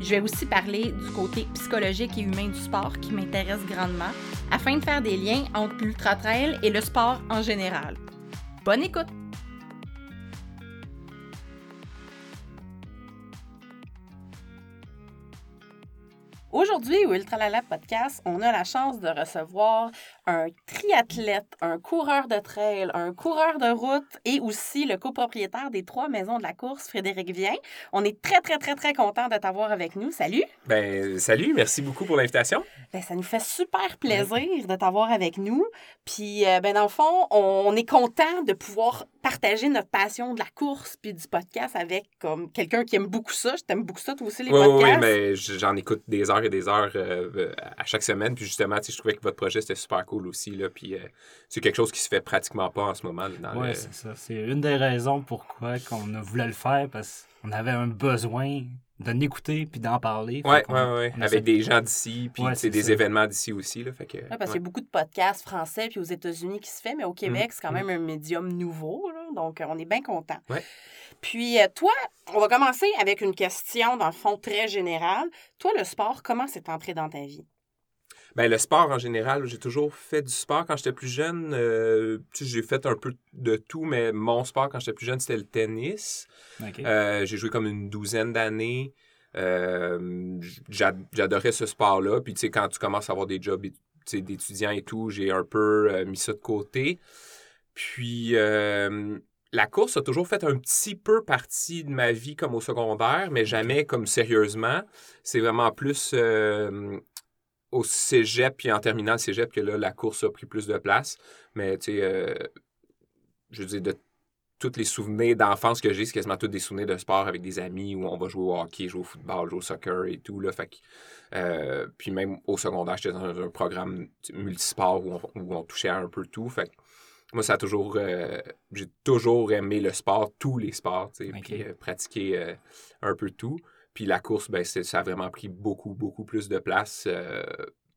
Je vais aussi parler du côté psychologique et humain du sport qui m'intéresse grandement afin de faire des liens entre l'ultra-trail et le sport en général. Bonne écoute! Aujourd'hui, au Ultralala Podcast, on a la chance de recevoir un triathlète, un coureur de trail, un coureur de route et aussi le copropriétaire des trois maisons de la course, Frédéric Vien. On est très, très, très, très content de t'avoir avec nous. Salut! Ben, salut, merci beaucoup pour l'invitation. Ben, ça nous fait super plaisir de t'avoir avec nous. Puis, euh, ben, dans le fond, on est content de pouvoir partager notre passion de la course puis du podcast avec comme quelqu'un qui aime beaucoup ça. Je t'aime beaucoup ça, toi aussi, les oui, podcasts. Oui, mais j'en écoute des heures et des heures euh, à chaque semaine. Puis justement, je trouvais que votre projet, c'était super cool aussi. Là, puis euh, c'est quelque chose qui se fait pratiquement pas en ce moment. Oui, c'est ça. C'est une des raisons pourquoi on a voulu le faire parce qu'on avait un besoin d'en écouter puis d'en parler. Oui, oui, oui. Avec des gens d'ici, puis c'est des événements d'ici aussi. Là, fait que, ouais, parce qu'il y a beaucoup de podcasts français puis aux États-Unis qui se fait, mais au Québec, c'est quand même un médium nouveau. Là, donc, on est bien content. Puis, euh, toi, on va commencer avec une question, dans le fond, très générale. Toi, le sport, comment c'est entré dans ta vie? Bien, le sport en général, j'ai toujours fait du sport quand j'étais plus jeune. Euh, j'ai fait un peu de tout, mais mon sport quand j'étais plus jeune, c'était le tennis. Euh, j'ai joué comme une douzaine d'années. Euh, J'adorais ce sport-là. Puis, tu sais, quand tu commences à avoir des jobs d'étudiant et tout, j'ai un peu euh, mis ça de côté. Puis, euh, la course a toujours fait un petit peu partie de ma vie comme au secondaire, mais jamais comme sérieusement. C'est vraiment plus au cégep, puis en terminant le cégep, que là, la course a pris plus de place. Mais, tu sais, euh, je veux dire, de tous les souvenirs d'enfance que j'ai, c'est quasiment tous des souvenirs de sport avec des amis où on va jouer au hockey, jouer au football, jouer au soccer et tout. Là, fait euh, puis même au secondaire, j'étais dans un, programme multisport où on, où on, touchait à un peu tout. Fait moi, ça a toujours. Euh, j'ai toujours aimé le sport, tous les sports, tu sais, puis pratiquer un peu tout. Puis la course, ben, ça a vraiment pris beaucoup, beaucoup plus de place euh,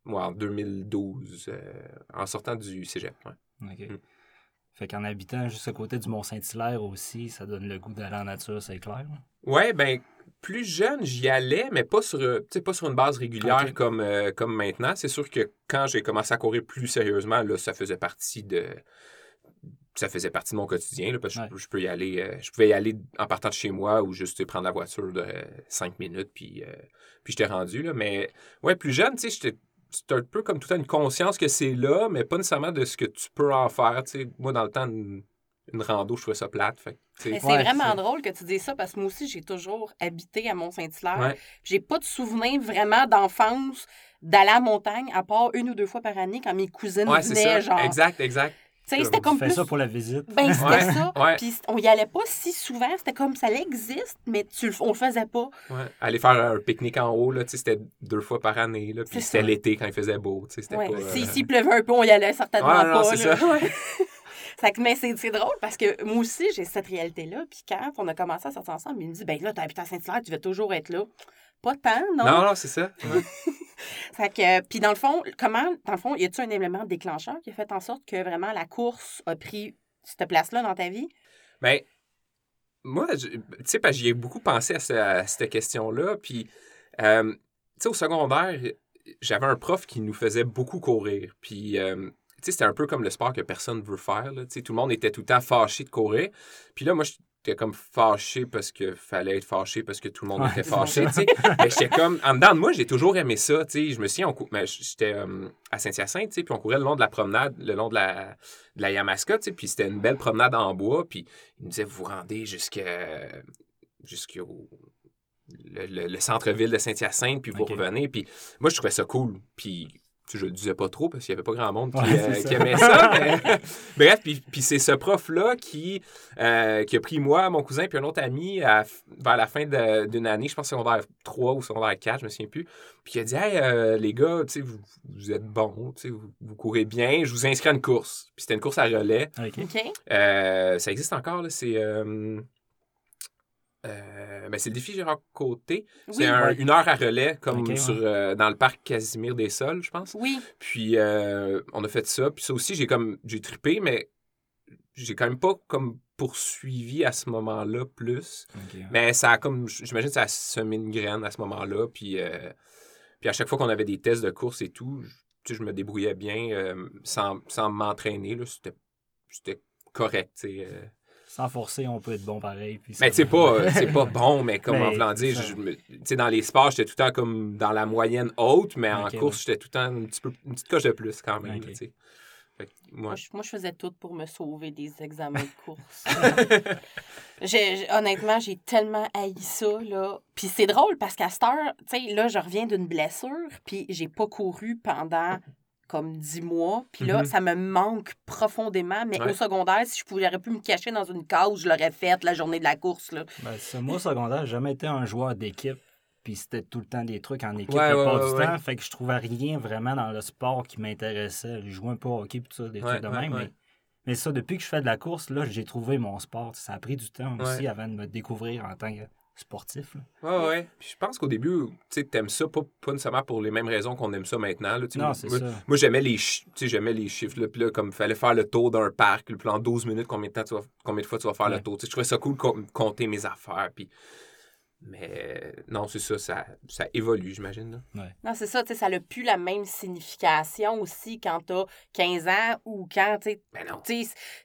moi, en 2012, euh, en sortant du cégep. OK. Mm. Fait qu'en habitant juste à côté du Mont-Saint-Hilaire aussi, ça donne le goût d'aller en nature, c'est clair. Oui, ben plus jeune, j'y allais, mais pas sur, pas sur une base régulière comme, euh, comme maintenant. C'est sûr que quand j'ai commencé à courir plus sérieusement, là, ça faisait partie de, ça faisait partie de mon quotidien, parce que je, peux y aller. Euh, je pouvais y aller en partant de chez moi ou juste prendre la voiture de cinq minutes, puis, euh, puis j'étais rendu. Là. Mais ouais, plus jeune, tu sais, j'étais c'est un peu comme tout à une conscience que c'est là, mais pas nécessairement de ce que tu peux en faire. sais Moi, dans le temps, une, rando, je trouvais ça plate. Fait, mais c'est vraiment drôle que tu dises ça parce que moi aussi, j'ai toujours habité à Mont-Saint-Hilaire. J'ai pas de souvenir vraiment d'enfance d'aller à la montagne, à part une ou deux fois par année quand mes cousines ouais, venaient. Genre... Exact, exact. C'était comme plus... ça pour la visite. Ben, c'était ça. Puis on y allait pas si souvent. C'était comme ça existe, mais tu, on le faisait pas. Ouais. Aller faire un pique-nique en haut, là, c'était deux fois par année. Là, puis c'était l'été quand il faisait beau. C'était ouais. pas, si, S'il pleuvait un peu, on y allait certainement pas. ça. mais c'est drôle parce que moi aussi, j'ai cette réalité-là. Puis quand on a commencé à sortir ensemble, il me dit ben là, tu habites à Saint-Hilaire, tu vas toujours être là. Pas tant, non? Non, non, c'est ça. fait que, puis dans le fond, comment, dans le fond, y a-tu un élément déclencheur qui a fait en sorte que vraiment la course a pris cette place-là dans ta vie? Bien, moi, tu sais, j'y ai beaucoup pensé à, cette question-là. Puis, euh, tu sais, au secondaire, j'avais un prof qui nous faisait beaucoup courir. Puis, euh, sais, c'était un peu comme le sport que personne veut faire. Là. Tout le monde était tout le temps fâché de courir. Puis là, moi, j'étais comme fâché parce que fallait être fâché parce que tout le monde était fâché. Mais j'étais comme, en dedans de moi, j'ai toujours aimé ça. Je me souviens, mais j'étais euh, à Saint-Hyacinthe, puis on courait le long de la promenade, le long de la, de la Yamaska, puis c'était une belle promenade en bois, puis il me disait, vous vous rendez jusqu'à, jusqu'au le, centre-ville de Saint-Hyacinthe, puis vous revenez. Puis moi, je trouvais ça cool. Puis je le disais pas trop parce qu'il n'y avait pas grand monde qui, euh, aimait ça. Bref, puis, c'est ce prof-là qui, euh, qui a pris moi, mon cousin, puis un autre ami vers la fin d'une année, je pense secondaire 3 ou secondaire 4, je me souviens plus. Puis il a dit Hey, euh, les gars, vous, vous êtes bons, vous, vous courez bien, je vous inscris à une course. Puis c'était une course à relais. ça existe encore, c'est. Euh, ben, c'est le défi Gérard Côté. C'est une heure à relais, comme sur, euh, dans le parc Casimir des Sols, je pense. Oui. Puis euh, on a fait ça. Puis ça aussi, j'ai comme j'ai trippé, mais j'ai quand même pas comme poursuivi à ce moment-là plus. Mais ça a comme. J'imagine que ça a semé une graine à ce moment-là. Puis, puis à chaque fois qu'on avait des tests de course et tout, je, je me débrouillais bien sans, sans m'entraîner. C'était correct. Sans forcer, on peut être bon pareil. Puis mais c'est pas, c'est pas bon, mais comme en voulant dire, dans les sports, j'étais tout le temps comme dans la moyenne haute, mais en course, j'étais tout le temps un petit peu, une petite coche de plus quand même. moi... Moi, je, faisais tout pour me sauver des examens de course. honnêtement, j'ai tellement haï ça. Là. Puis c'est drôle parce qu'à cette heure, tu sais, là, je reviens d'une blessure, puis j'ai pas couru pendant comme dix mois. Puis là, mm-hmm. ça me manque profondément. Mais au secondaire, si je pouvais, pu me cacher dans une case, je l'aurais fait la journée de la course. Là. Ben, ce moi, au secondaire, j'ai jamais été un joueur d'équipe. Puis c'était tout le temps des trucs en équipe ouais, du temps. Fait que je trouvais rien vraiment dans le sport qui m'intéressait. Je jouais un peu au hockey, tout ça, des trucs de même. Mais, mais, ça, depuis que je fais de la course, là, j'ai trouvé mon sport. Ça a pris du temps aussi avant de me découvrir en tant que sportif. Oui, Ouais, ouais. Puis je pense qu'au début, tu aimes ça, pas, pas, nécessairement pour les mêmes raisons qu'on aime ça maintenant. Là, non, c'est ça. Moi, j'aimais les, j'aimais les chiffres. Là, puis là, comme il fallait faire le tour d'un parc, puis en 12 minutes, combien de, temps tu vas, combien de fois tu vas faire le tour. je trouvais ça cool de compter mes affaires. Puis mais non, c'est ça, ça, ça évolue, j'imagine. Non, c'est ça, ça n'a plus la même signification aussi quand tu as 15 ans ou quand, tu sais, ben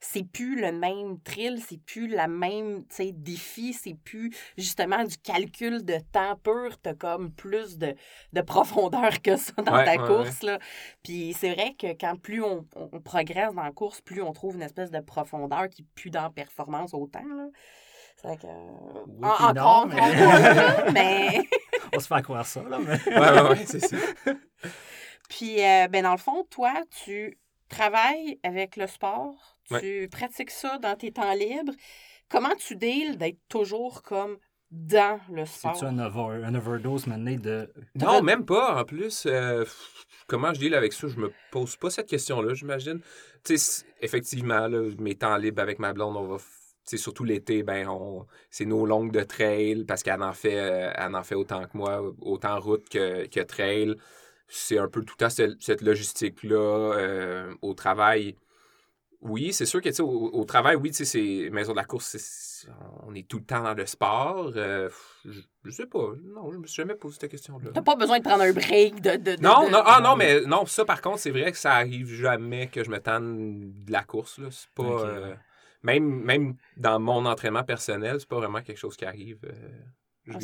c'est plus le même thrill, c'est plus la même, tu sais, défi, c'est plus justement du calcul de temps pur, tu as comme plus de, de, profondeur que ça dans ta course, là. Puis c'est vrai que quand plus on, on, progresse dans la course, plus on trouve une espèce de profondeur qui plus dans la performance autant, là. Fait que, oui, encore, mais... On se fait croire ça, là. Mais... ouais, ouais, c'est ça. Puis, euh, ben, dans le fond, toi, tu travailles avec le sport, tu pratiques ça dans tes temps libres. Comment tu deals d'être toujours comme dans le sport? C'est-tu un, overdose maintenant de... Non, même pas. En plus, euh, comment je deal avec ça? Je me pose pas cette question-là, j'imagine. Tu sais, effectivement, là, mes temps libres avec ma blonde, on va c'est surtout l'été, ben on, c'est nos longues de trail parce qu'elle en fait, euh, en fait autant que moi, autant route que, que trail. C'est un peu tout à cette, cette logistique-là euh, au travail. Oui, c'est sûr que au, au travail, oui, c'est Maison de la course, on est tout le temps dans le sport. Euh, je, sais pas. Non, je me suis jamais posé cette question-là. T'as pas besoin de prendre un break de. de, non, non, ah non, mais non, ça par contre, c'est vrai que ça arrive jamais que je me tente de la course. Là. C'est pas même, même dans mon entraînement personnel, c'est pas vraiment quelque chose qui arrive. Euh, ah,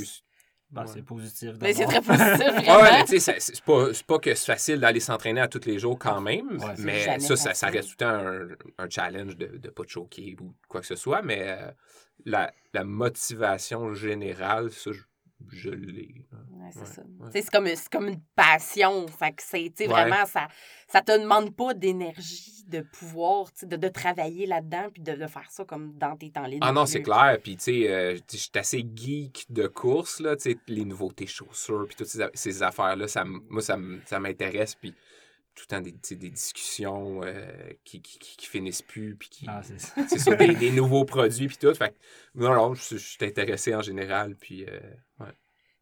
ben, C'est positif. Mais c'est très positif. ouais, c'est pas, pas que c'est facile d'aller s'entraîner à tous les jours quand même, mais ça, ça, reste tout le temps un, un challenge de ne pas te choquer ou quoi que ce soit. Mais euh, la, la, motivation générale, ça, je, je l'ai. C'est ça. C'est comme, comme une passion. Fait que c'est, vraiment, ça ça te demande pas d'énergie, de pouvoir, de, de travailler là-dedans, puis de, de, faire ça comme dans tes temps libres. Ah non, c'est clair. Puis, tu sais, euh, je suis assez geek de course, là, tu sais, les nouveautés chaussures, puis toutes ces, ces affaires-là, ça, moi, ça m'intéresse. Puis, tout le temps des, des discussions euh, qui, qui, qui, finissent plus, puis qui. Ah, c'est sur des, des, nouveaux produits, puis tout. Fait non, non, je, suis intéressé en général, puis. Euh.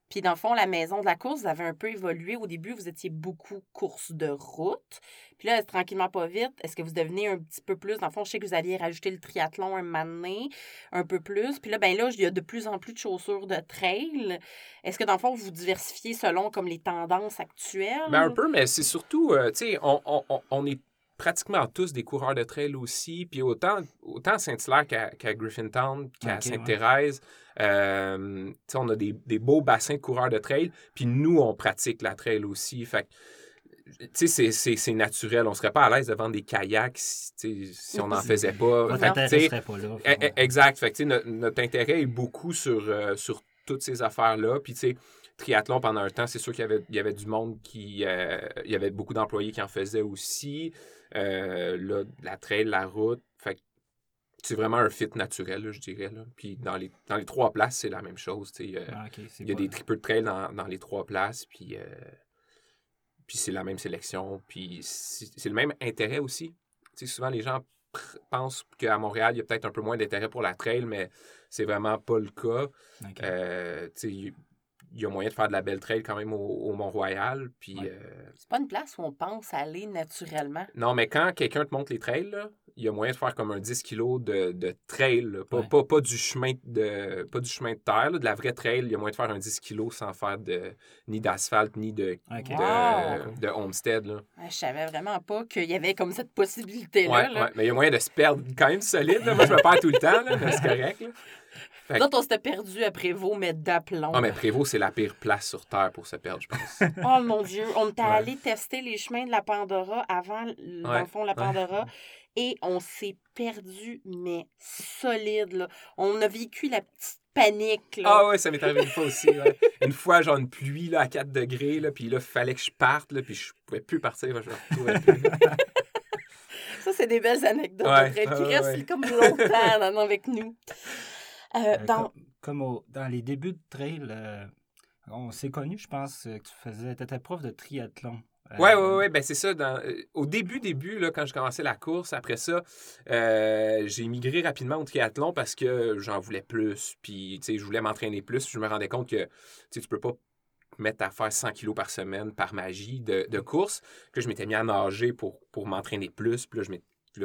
Puis dans le fond, la maison de la course, vous avez un peu évolué. Au début, vous étiez beaucoup course de route. Puis là, tranquillement, pas vite, est-ce que vous devenez un petit peu plus? Dans le fond, je sais que vous alliez rajouter le triathlon un moment un peu plus. Puis là, ben là, il y a de plus en plus de chaussures de trail. Est-ce que dans le fond, vous diversifiez selon comme les tendances actuelles? Ben un peu, mais c'est surtout, euh, tu sais, on, on, on est pratiquement tous des coureurs de trail aussi. Puis autant, autant à Saint-Hilaire qu'à Griffintown, qu'à Sainte-Thérèse, euh, on a des, des, beaux bassins de coureurs de trail. Puis nous, on pratique la trail aussi. Fait tu sais, c'est naturel. On serait pas à l'aise de vendre des kayaks si, si on n'en faisait pas. Notre intérêt serait pas là. E, e, exact. Fait notre, notre intérêt est beaucoup sur, euh, sur toutes ces affaires-là. Puis, tu sais, triathlon pendant un temps, c'est sûr qu'il y avait, il y avait du monde qui. Euh, il y avait beaucoup d'employés qui en faisaient aussi. Euh, la trail, la route. C'est vraiment un fit naturel, je dirais. Là. Puis dans les, dans les trois places, c'est la même chose. Ah, il y a des triples de trail dans, dans, les trois places. Puis, puis c'est la même sélection. Puis c'est le même intérêt aussi. souvent, les gens pensent qu'à Montréal, il y a peut-être un peu moins d'intérêt pour la trail, mais c'est vraiment pas le cas. Euh, il y a moyen de faire de la belle trail quand même au, Mont-Royal. Puis, euh, C'est pas une place où on pense aller naturellement. Non, mais quand quelqu'un te montre les trails, là, il y a moyen de faire comme un 10 kg de, de trail, pas, pas, du chemin de, pas du chemin de terre, de la vraie trail. Il y a moyen de faire un 10 kg sans faire de, ni d'asphalte, ni de, de, homestead. Là. je savais vraiment pas qu'il y avait comme cette possibilité-là. Ouais, mais il y a moyen de se perdre quand même solide. Moi, je me perds tout le temps, mais c'est correct. Là. Fait... on s'était perdu à Prévost, mais d'aplomb. Ah, mais Prévost, c'est la pire place sur Terre pour se perdre, je pense. oh mon Dieu, on était allé tester les chemins de la Pandora avant, dans le fond, la Pandora et on s'est perdu, mais solide. Là. On a vécu la petite panique. Là. Ah ouais, ça m'est arrivé une fois aussi. une fois, genre une pluie là, à 4 degrés, là, puis là, il fallait que je parte, là, puis je pouvais plus partir. je me plus. ça, c'est des belles anecdotes qui restent comme longtemps avec nous. Euh, euh, dans... Comme, dans les débuts de trail, euh, on s'est connus, je pense, que tu faisais, étais prof de triathlon. Oui, oui, oui. Ben, c'est ça. Euh, au début, début, là, quand je commençais la course, après ça, euh, j'ai migré rapidement au triathlon parce que j'en voulais plus. Puis, je voulais m'entraîner plus. Je me rendais compte que tu peux pas mettre à faire 100 kilos par semaine par magie de, de course. Que je m'étais mis à nager pour, pour m'entraîner plus. Puis là, je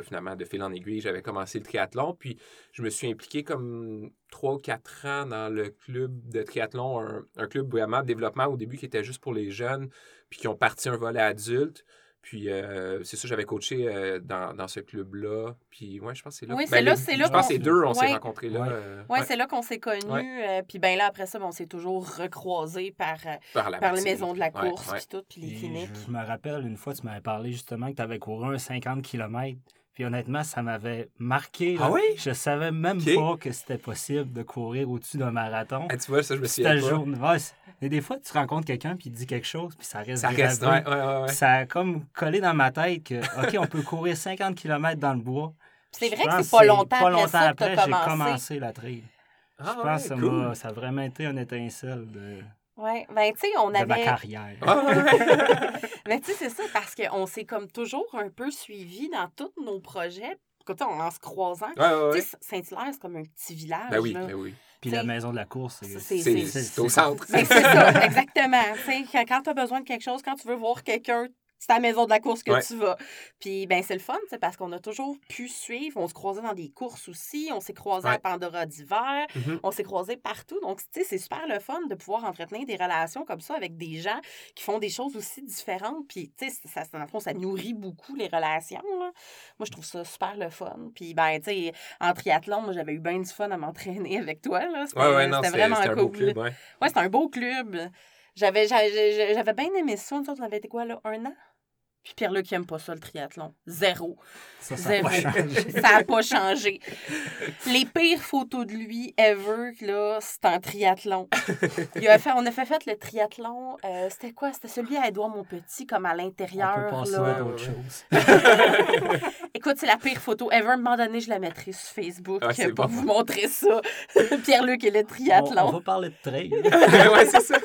finalement, de fil en aiguille, j'avais commencé le triathlon. Puis je me suis impliqué comme trois ou quatre ans dans le club de triathlon, un, un, club vraiment de développement au début qui était juste pour les jeunes, puis qui ont parti un volet adulte. Puis euh, c'est ça, j'avais coaché euh, dans, dans, ce club-là. Puis ouais, je pense que c'est là. Oui, ben, c'est là, c'est là. Je pense que c'est deux, on s'est rencontrés là. Oui, euh, ouais, c'est là qu'on s'est connus. puis ben là, après ça, on s'est toujours recroisés par, par, par les maisons de la course, puis tout, puis les cliniques. Je me rappelle, une fois, tu m'avais parlé justement que tu avais couru un 50 km. Puis honnêtement, ça m'avait marqué. Ah oui? Je savais même pas que c'était possible de courir au-dessus d'un marathon. Ah, tu vois, ça, je me suis pas. Et des fois, tu rencontres quelqu'un, puis il dit quelque chose, puis ça reste Ça reste, ouais, ouais, ouais, Ça a comme collé dans ma tête que, OK, on peut courir 50 km dans le bois. C'est vrai que c'est pas longtemps, pas longtemps après, j'ai commencé la trail. Ah, je pense que ça, a vraiment été un étincelle de... Oui, ben tu sais, on avait. De ma carrière. ben tu sais, c'est ça, parce qu'on s'est comme toujours un peu suivi dans tous nos projets, en se croisant. Ouais, Saint-Hilaire, c'est comme un petit village. Ben oui, ben oui. Puis la maison de la course, c'est au centre. C'est ça, exactement. quand tu as besoin de quelque chose, quand tu veux voir quelqu'un, c'est à la maison de la course que tu vas. Puis, ben, c'est le fun, parce qu'on a toujours pu suivre. On se croisait dans des courses aussi. On s'est croisés à Pandora d'hiver. Mm-hmm. On s'est croisés partout. Donc, tu sais, c'est super le fun de pouvoir entretenir des relations comme ça avec des gens qui font des choses aussi différentes. Puis, tu sais, ça, ça, ça nourrit beaucoup les relations. Là. Moi, je trouve ça super le fun. Puis, ben, tu sais, en triathlon, moi, j'avais eu bien du fun à m'entraîner avec toi. C'était ouais, vraiment cool. Un beau club, ouais, c'était un beau club. J'avais, j'avais bien aimé ça. On avait été quoi, là, un an? Puis Pierre-Luc n'aime pas ça, le triathlon. Zéro. Ça, ça n'a pas changé. ça n'a pas changé. Les pires photos de lui ever, là, c'est en triathlon. Il a fait, on a fait, fait le triathlon. Euh, c'était quoi? C'était celui à Edouard Montpetit, comme à l'intérieur. On peut là. à d'autres choses. Écoute, c'est la pire photo ever. À un moment donné, je la mettrai sur Facebook ah, pour vous montrer ça. Pierre-Luc et le triathlon. On, on va parler de trail. ouais, c'est ça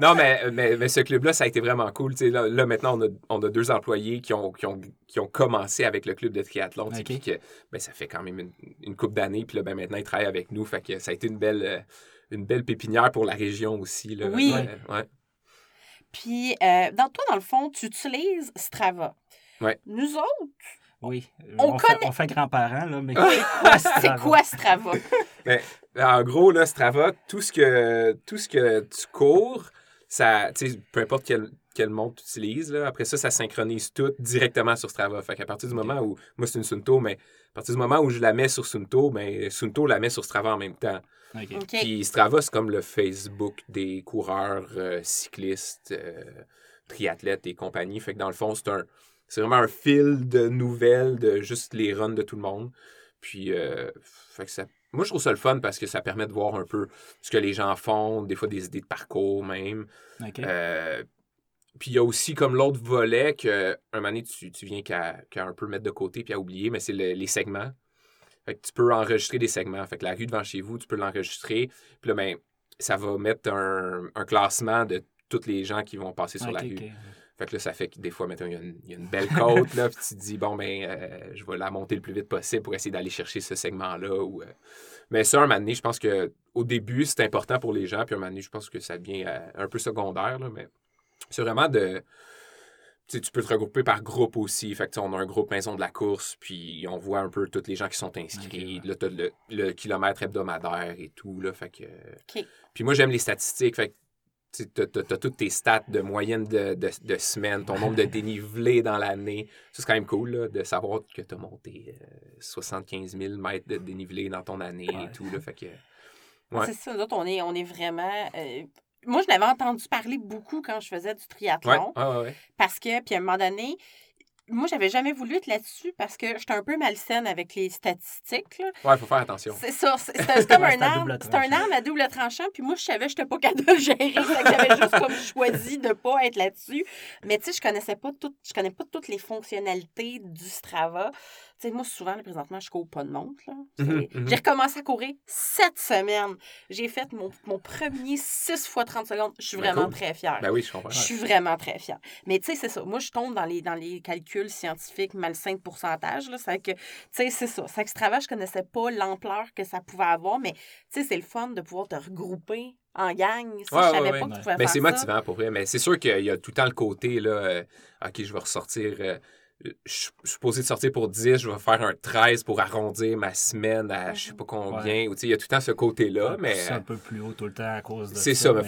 non, mais, mais, ce club-là, ça a été vraiment cool. Là, là, maintenant, on a, on a, deux employés qui ont, qui, ont, qui ont commencé avec le club de triathlon. Puis que, ben, ça fait quand même une, une couple d'années. Puis là, ben, maintenant, ils travaillent avec nous. Fait que ça a été une belle, euh, une belle pépinière pour la région aussi. Là. Oui. Ouais. Puis, euh, dans toi, dans le fond, tu utilises Strava. Oui. Nous autres, oui. On, on, fait, on fait grands-parents, là, mais c'est quoi Strava? Ben, en gros, là, Strava, tout ce que, tout ce que tu cours, ça, peu importe quel, quel monde tu utilises, là, après ça, ça synchronise tout directement sur Strava. Fait qu'à partir du moment où, moi c'est une Sunto, mais à partir du moment où je la mets sur Sunto, ben, Sunto la met sur Strava en même temps. Puis Strava, c'est comme le Facebook des coureurs, euh, cyclistes, euh, triathlètes et compagnie. Fait que dans le fond, c'est un c'est vraiment un fil de nouvelles de juste les runs de tout le monde. Puis, euh, fait que ça moi, je trouve ça le fun parce que ça permet de voir un peu ce que les gens font, des fois des idées de parcours même. Euh, puis il y a aussi comme l'autre volet que un moment donné, tu, tu viens qu'à un peu mettre de côté puis à oublier, mais c'est les segments. Fait que tu peux enregistrer des segments. Fait que la rue devant chez vous, tu peux l'enregistrer. Puis là, ben, ça va mettre un, classement de tous les gens qui vont passer sur la rue. Fait que là, ça fait que des fois, mettons, il y, a une, belle côte, là, puis tu te dis, bon, ben, euh, je vais la monter le plus vite possible pour essayer d'aller chercher ce segment-là. Ou, euh. Mais ça, un moment donné, je pense qu'au début, c'est important pour les gens, puis un moment donné, je pense que ça devient euh, un peu secondaire, là, mais c'est vraiment de. Tu, tu peux te regrouper par groupe aussi. Fait que, on a un groupe maison de la course, puis on voit un peu tous les gens qui sont inscrits. Là, le, le, kilomètre hebdomadaire et tout. Là, fait que, Puis moi, j'aime les statistiques. Fait que tu as, toutes tes stats de moyenne de, de, semaine, ton nombre de dénivelés dans l'année. c'est quand même cool de savoir que tu as monté 75 euh, 000 mètres de dénivelé dans ton année et tout. Là, fait que, C'est ça, nous on est, on est vraiment. Euh, moi, je l'avais entendu parler beaucoup quand je faisais du triathlon. parce que, puis à un moment donné, moi, j'avais jamais voulu être là-dessus parce que j'étais un peu malsaine avec les statistiques. Là. Ouais, il faut faire attention. C'est ça. C'est comme un arme. C'est un arme à double tranchant. Puis moi, je savais que je n'étais pas capable de le gérer. J'avais juste comme choisi de ne pas être là-dessus. Mais tu sais, je connaissais pas toutes, je connais pas toutes les fonctionnalités du Strava. Sais, moi, souvent, présentement, je cours pas de montre. Mhm. J'ai recommencé à courir cette semaine. J'ai fait mon, mon, premier 6 fois 30 secondes. Je suis ben, vraiment très fière. Ben oui, je comprends. Je suis vraiment très fière. Mais tu sais, c'est ça. Moi, je tombe dans les, dans les calculs scientifiques malsains de pourcentage. C'est que, tu sais, c'est ça. C'est extravagant. Je connaissais pas l'ampleur que ça pouvait avoir, mais tu sais, c'est le fun de pouvoir te regrouper en gang. Si je savais pas que tu pouvais mais c'est motivant pour vrai. Mais c'est sûr qu'il y a tout le temps le côté, là, euh, OK, je vais ressortir. Euh, je suis supposé de sortir pour 10, je vais faire un 13 pour arrondir ma semaine à je sais pas combien. Il y a tout le temps ce côté-là. mais C'est un peu plus haut tout le temps à cause de C'est ça, mais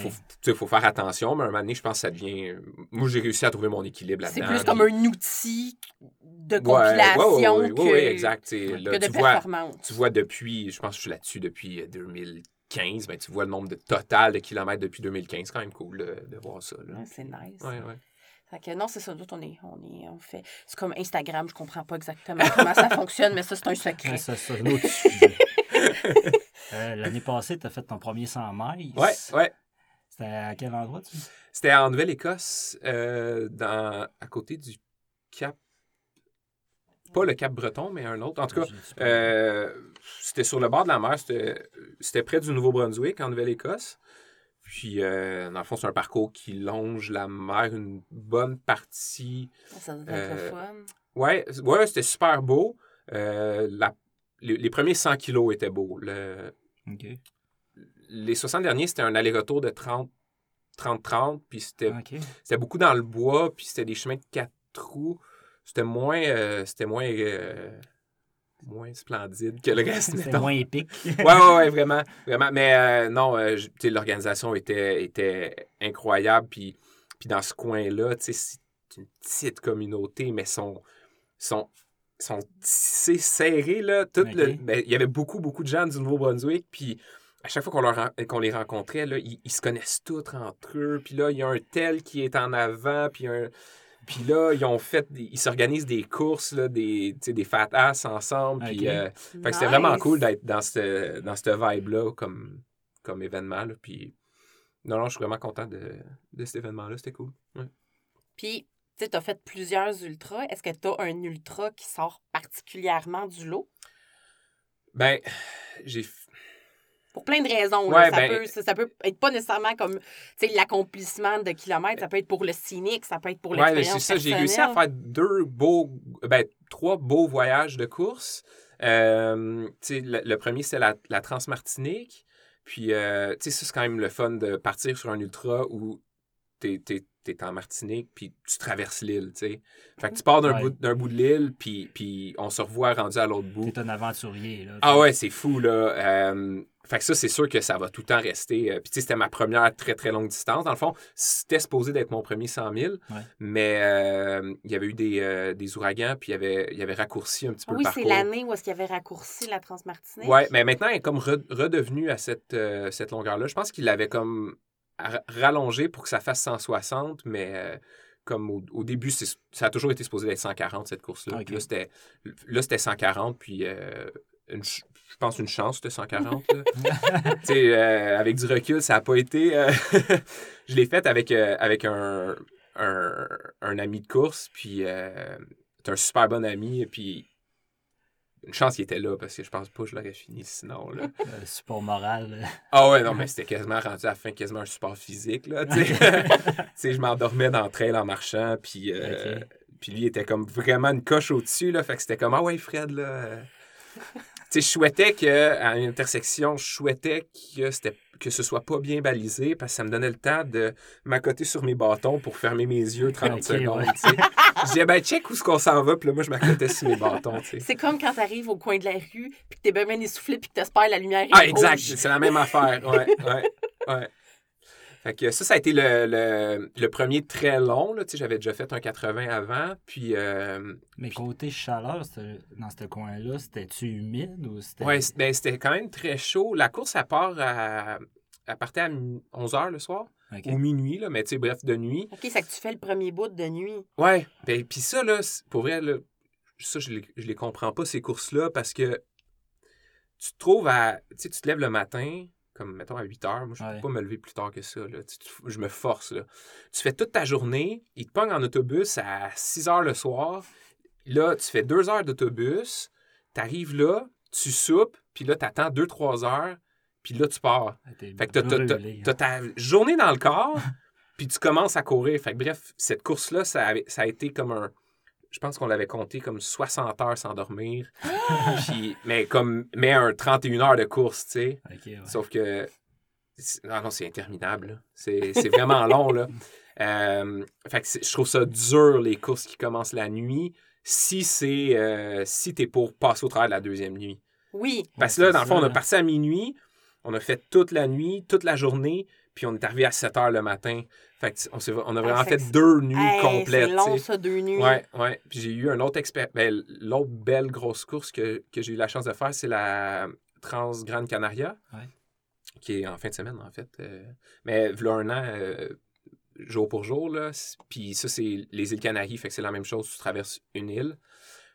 il faut, faire attention. Mais à un moment donné, je pense que ça devient. Moi, j'ai réussi à trouver mon équilibre là-dedans. C'est plus comme un outil de compilation ouais, que, exact. que de tu performance. Vois, tu vois depuis, je pense que je suis là-dessus depuis 2015, ben, tu vois le nombre de total de kilomètres depuis 2015. C'est quand même cool de voir ça. c'est nice. Ouais, ouais non, c'est ça. D'autres, on est, on est, on fait. C'est comme Instagram, je comprends pas exactement comment ça fonctionne, mais ça, c'est un secret. ça, c'est un autre sujet. Euh, l'année passée, tu as fait ton premier 100 miles. Ouais, ouais. C'était à quel endroit, tu C'était en Nouvelle-Écosse, euh, dans, à côté du Cap. Pas le Cap Breton, mais un autre. En tout cas, euh, c'était sur le bord de la mer. C'était près du Nouveau-Brunswick, en Nouvelle-Écosse. Puis, euh, dans le fond, c'est un parcours qui longe la mer une bonne partie. Ah, ça doit être euh, fun. Ouais, ouais c'était super beau. Euh, les, premiers 100 kilos étaient beaux. Les 60 derniers, c'était un aller-retour de 30-30, puis c'était beaucoup dans le bois, puis c'était des chemins de quatre trous. C'était moins, c'était moins moins splendide que le reste. C'était moins épique. oui, ouais, ouais, vraiment, vraiment. Mais euh, non, euh, l'organisation était, était incroyable. Puis, puis dans ce coin-là, c'est une petite communauté, mais sont, sont, sont tissés serrés. Là, tout le, ben, il y avait beaucoup, beaucoup de gens du Nouveau-Brunswick. Puis à chaque fois qu'on, qu'on les rencontrait, là, ils, ils, se connaissent tous entre eux. Puis là, il y a un tel qui est en avant, puis un puis là, ils ont fait, ils s'organisent des courses, là, des, des fat ass ensemble. Puis, euh, c'était vraiment cool d'être dans cette, dans cette vibe-là comme, comme événement. Là. Puis, non, non, je suis vraiment content de, de cet événement-là. C'était cool. Puis, tu as fait plusieurs ultras. Est-ce que tu as un ultra qui sort particulièrement du lot? Ben, j'ai pour plein de raisons. ça, ben peut, ça, peut être pas nécessairement comme l'accomplissement de kilomètres, ça peut être pour le cynique, ça peut être pour l'expérience ouais, c'est ça. J'ai réussi à faire deux beaux, ben, trois beaux voyages de course. Euh, le, le, premier, c'est la, la Transmartinique. Puis, euh, tu sais, c'est quand même le fun de partir sur un ultra où tu es, es, en Martinique, puis tu traverses l'île, tu sais. Fait que tu pars d'un bout, bout de l'île, puis, puis on se revoit rendu à l'autre bout. T'es un aventurier, là. Ah ouais, c'est fou, là. Euh, fait que ça, c'est sûr que ça va tout le temps rester. Euh, puis, tu sais, c'était ma première très, très longue distance. Dans le fond, c'était supposé d'être mon premier 100 000, mais euh, il y avait eu des, des ouragans, puis il y avait, il y avait raccourci un petit peu oui, le parcours. Oui, c'est l'année où est-ce qu'il avait raccourci la Transmartinique. Oui, mais maintenant, il est comme redevenu à cette, cette longueur-là. Je pense qu'il avait comme rallongé pour que ça fasse 160, mais comme au, début, ça a toujours été supposé être 140, cette course-là. Là, c'était 140, puis je pense une chance de 140. euh, avec du recul, ça n'a pas été. Euh, je l'ai fait avec, euh, avec un, un, un, ami de course, puis c'est un super bon ami, puis une chance qu'il était là parce que je pense pas que je l'aurais fini sinon. Là. Le support moral. Ah ouais, non, mais c'était quasiment rendu à la fin, quasiment un support physique. Là, je m'endormais dans le trail en marchant, puis, puis lui était comme vraiment une coche au-dessus. Là, fait que c'était comme Ah ouais, Fred, là je souhaitais qu'à une intersection, je souhaitais que, c'était, que ce soit pas bien balisé parce que ça me donnait le temps de m'accoter sur mes bâtons pour fermer mes yeux 30 secondes. je disais, ben, check où est-ce qu'on s'en va, puis là, moi, je m'accotais sur mes bâtons. C'est comme quand tu arrives au coin de la rue, puis que t'es bien essoufflé, puis que t'espères la lumière. Ah, exact, c'est la même affaire. Ouais, ouais, ouais. Fait que ça, ça a été le, le, premier très long. J'avais déjà fait un 80 avant. Puis, euh, Mais côté chaleur, dans ce coin-là, c'était-tu humide ou c'était. Oui, ben, c'était quand même très chaud. La course, elle part à, à partir à 11 h le soir. Ou minuit, là, mais tu sais, bref, de nuit. OK, c'est que tu fais le premier bout de nuit. Ouais. Ben, puis ça, là, pour vrai, là, ça, je les, je les comprends pas, ces courses-là, parce que tu te trouves à. Tu sais, tu te lèves le matin, comme mettons à 8 heures. Moi, je ne peux pas me lever plus tard que ça. Là. je me force. Là. Tu fais toute ta journée, il te pogne en autobus à 6 heures le soir. Là, tu fais 2 heures d'autobus, tu arrives là, tu soupes, puis là, tu attends 2-3 heures, puis là, tu pars. Ah, fait que tu as, ta journée dans le corps, puis tu commences à courir. Fait que bref, cette course-là, ça, ça a été comme un je pense qu'on l'avait compté comme 60 heures sans dormir. mais comme mais un 31 heures de course, tu sais. Sauf que non, non, c'est interminable. C'est vraiment long, là. Euh, fait que je trouve ça dur, les courses qui commencent la nuit, si c'est euh, si t'es pour passer au travers de la deuxième nuit. Oui. Parce que là, dans le fond, on a passé à minuit, on a fait toute la nuit, toute la journée, puis on est arrivé à 7 heures le matin. Fait on, on, a ah, vraiment fait, deux nuits complètes. C'est long, ça, deux nuits. Ouais, ouais. Puis j'ai eu un autre expert. Ben, l'autre belle grosse course que, j'ai eu la chance de faire, c'est la Trans Grande Canaria. Qui est en fin de semaine, en fait. Euh, mais voilà un an, euh, jour pour jour, là. Puis ça, c'est les îles Canaries. Fait que c'est la même chose, tu traverses une île.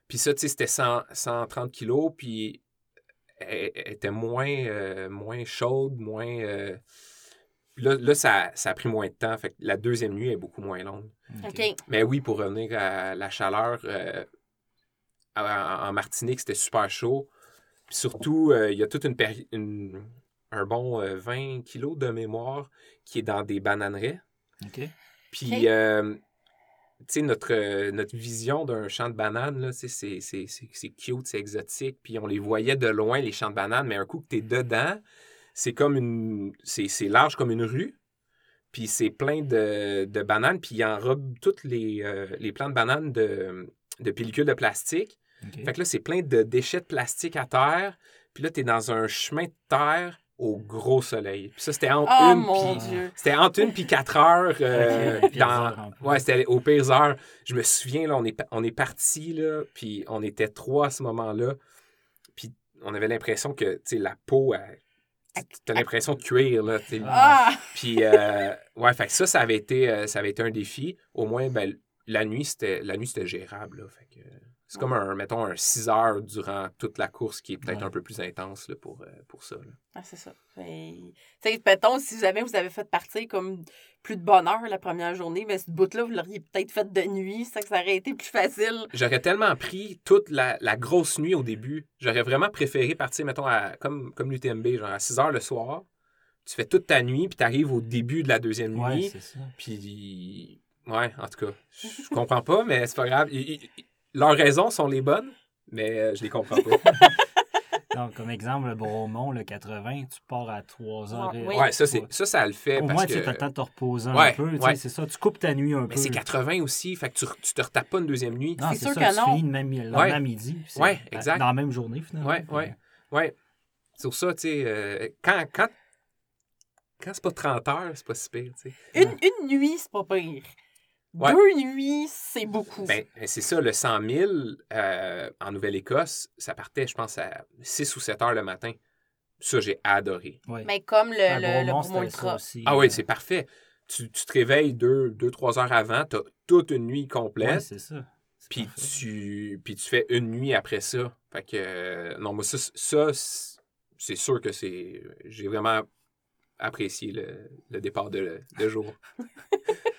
Puis ça, tu sais, c'était 130 kilos. Puis elle, était moins, euh, moins chaude, moins Là, ça, a pris moins de temps. Fait la deuxième nuit est beaucoup moins longue. Mais oui, pour revenir à la chaleur, euh, en Martinique, c'était super chaud. surtout, euh, il y a toute une, un bon 20 euh, kilos de mémoire qui est dans des bananeraies. Puis, tu sais, notre, notre vision d'un champ de bananes, c'est cute, c'est exotique. Puis on les voyait de loin, les champs de bananes, mais un coup que tu es dedans, c'est comme une. C'est large comme une rue. Puis c'est plein de, de, bananes. Puis il enrobe toutes les, euh, les plants de bananes de, de pellicules de plastique. Fait que là, c'est plein de déchets de plastique à terre. Puis là, tu es dans un chemin de terre au gros soleil. Puis ça, c'était entre, oh, une puis, c'était entre une puis quatre heures. Euh, dans, ouais, c'était aux pires heures. Je me souviens, là, on est, on est parti, là, puis on était trois à ce moment-là. Puis on avait l'impression que, tu sais, la peau, elle, T'as l'impression de cuire, là. Ah! Puis, euh, ouais, fait que ça, ça avait, été, euh, ça avait été un défi. Au moins, ben, la nuit, c'était, la nuit, c'était gérable, là. Fait que, c'est comme un, mettons, un 6 heures durant toute la course qui est peut-être un peu plus intense là, pour, euh, pour ça. Ah, c'est ça. Tu mettons, si jamais vous avez fait partir comme plus de bonne heure la première journée, mais ce bout-là, vous l'auriez peut-être fait de nuit, ça, que ça aurait été plus facile. J'aurais tellement pris toute la, la, grosse nuit au début. J'aurais vraiment préféré partir, mettons, à, comme, comme l'UTMB, genre à 6 heures le soir. Tu fais toute ta nuit, puis tu arrives au début de la deuxième nuit. Puis, ouais, en tout cas, je comprends pas, mais c'est pas grave leurs raisons sont les bonnes, mais euh, je les comprends pas. Donc, comme exemple, le Bromont, le 80, tu pars à 3 heures. Oui, ouais, ça, ça, ça le fait. Au moins, tu as le temps de te reposer un peu. C'est ça, tu coupes ta nuit un peu. Mais c'est 80 aussi, fait que tu, tu te retapes pas une deuxième nuit. Non, c'est sûr ça, que tu non. finis le même, le midi. Oui, exact. Dans la même journée, finalement. Oui, oui. Ouais. Sur ça, tu sais, euh, quand, quand, quand c'est pas 30 heures, c'est pas si pire, tu. Une, une nuit, c'est pas pire. Deux nuits, c'est beaucoup. Ben, ben, c'est ça, le 100 000 euh, en Nouvelle-Écosse, ça partait, je pense, à 6 ou 7 heures le matin. Ça, j'ai adoré. Mais comme le, le, le Ultra. ah oui, c'est parfait. Tu, tu, te réveilles 2-3 heures avant, tu as toute une nuit complète. c'est ça. Puis tu, puis tu fais une nuit après ça. Fait que, euh, non, moi, ça, ça c'est sûr que c'est. J'ai vraiment apprécié le, départ de, de jour.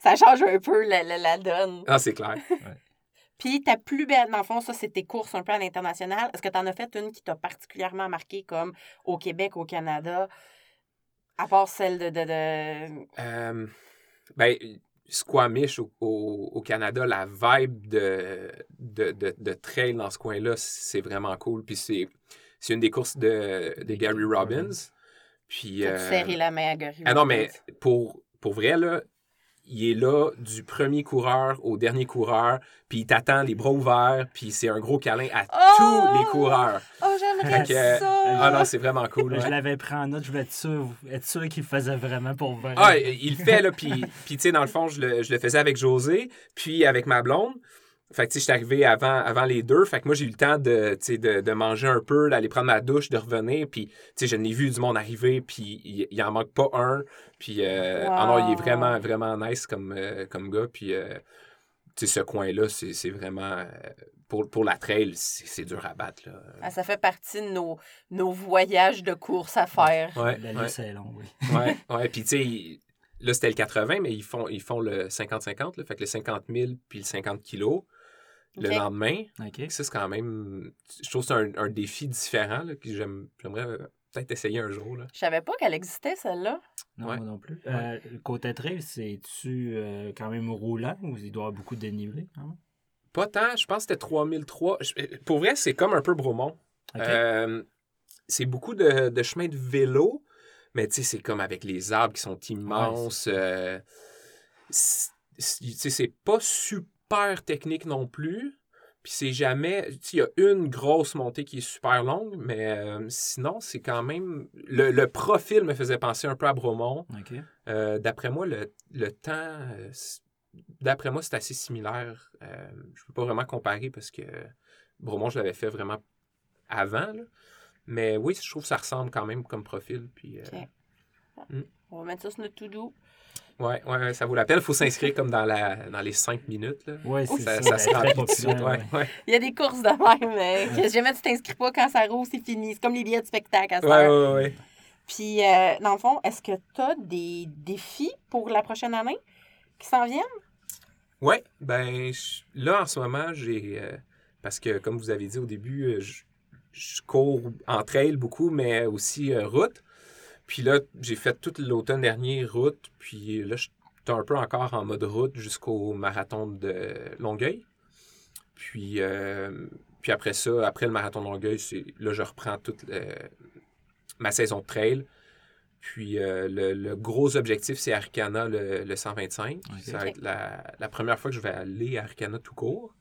ça change un peu la, la, donne. Ah, c'est clair. Puis ta plus belle, dans le fond, ça, c'est tes courses un peu à l'international. Est-ce que tu en as fait une qui t'a particulièrement marqué, comme au Québec, au Canada, à part celle de. de, de... Euh, ben, Squamish au, au, Canada, la vibe de, de, de, trail dans ce coin-là, c'est vraiment cool. Puis c'est, une des courses de, de Gary Robbins. Puis, pour euh, serrer la main à Gary Ah non, mais pour, pour vrai, là, il est là du premier coureur au dernier coureur, puis il t'attend les bras ouverts, puis c'est un gros câlin à tous les oh! coureurs. Oh, j'aimerais ça! Ah non, c'est vraiment cool. Je l'avais pris en note, je voulais être sûr, être sûr qu'il faisait vraiment pour vrai. Ah, il le fait, là, puis, puis tu sais, dans le fond, je le, je le faisais avec José, puis avec ma blonde. Fait que, tu sais, j'étais arrivé avant, avant les deux. Fait que moi, j'ai eu le temps de, de, de manger un peu, d'aller prendre ma douche, de revenir. Puis, tu sais, je n'ai vu du monde arriver, puis il, il en manque pas un. Puis, euh, ah il est vraiment, vraiment nice comme, euh, comme gars. Puis, euh, tu sais, ce coin-là, c'est vraiment... Pour, pour la trail, c'est dur à battre. Là. Ah, ça fait partie de nos, nos voyages de course à faire. Ouais, ouais. c'est long, oui. ouais, ouais. Puis, tu sais, là, c'était le 80, mais ils font, ils font le 50-50. Fait que le 50 000 puis le 50 kilos le lendemain. Ça, c'est quand même. Je trouve que c'est un, défi différent là, que j'aimerais euh, peut-être essayer un jour. Là. Je savais pas qu'elle existait, celle-là. Non, moi non plus. Euh, côté trail, c'est-tu euh, quand même roulant ou il doit y avoir beaucoup de dénivelé? Pas tant. Je pense que c'était 3003. Pour vrai, c'est comme un peu Bromont. c'est beaucoup de, de chemins de vélo, mais tu sais, c'est comme avec les arbres qui sont immenses. c'est pas super super technique non plus. Puis c'est jamais. Il y a une grosse montée qui est super longue, mais euh, sinon, c'est quand même. Le, profil me faisait penser un peu à Bromont. Euh, d'après moi, le, temps. Euh, d'après moi, c'est assez similaire. je peux pas vraiment comparer parce que Bromont, je l'avais fait vraiment avant. Mais oui, je trouve que ça ressemble quand même comme profil. Puis, hmm. On va mettre ça sur notre to-do. Oui, ouais, ça vaut la peine. Il faut s'inscrire comme dans, la, dans les cinq minutes. Oui, c'est ça. Ça, se remplit tout ouais, ouais. Il y a des courses de même, mais jamais tu t'inscris pas quand ça roule, c'est fini. C'est comme les billets de spectacle à ce Oui, oui, oui. Puis, euh, dans le fond, est-ce que tu as des défis pour la prochaine année qui s'en viennent? Oui, ben là, en ce moment, j'ai... Euh, parce que, comme vous avez dit au début, euh, je, je cours en trail beaucoup, mais aussi route. Puis là, j'ai fait toute l'automne dernier route, puis là, je suis un peu encore en mode route jusqu'au marathon de Longueuil. Puis, euh, puis après ça, après le marathon de Longueuil, là, je reprends toute ma saison de trail. Puis euh, le, gros objectif, c'est Arcana le, 125. Ça va être la, la, première fois que je vais aller à Arcana tout court.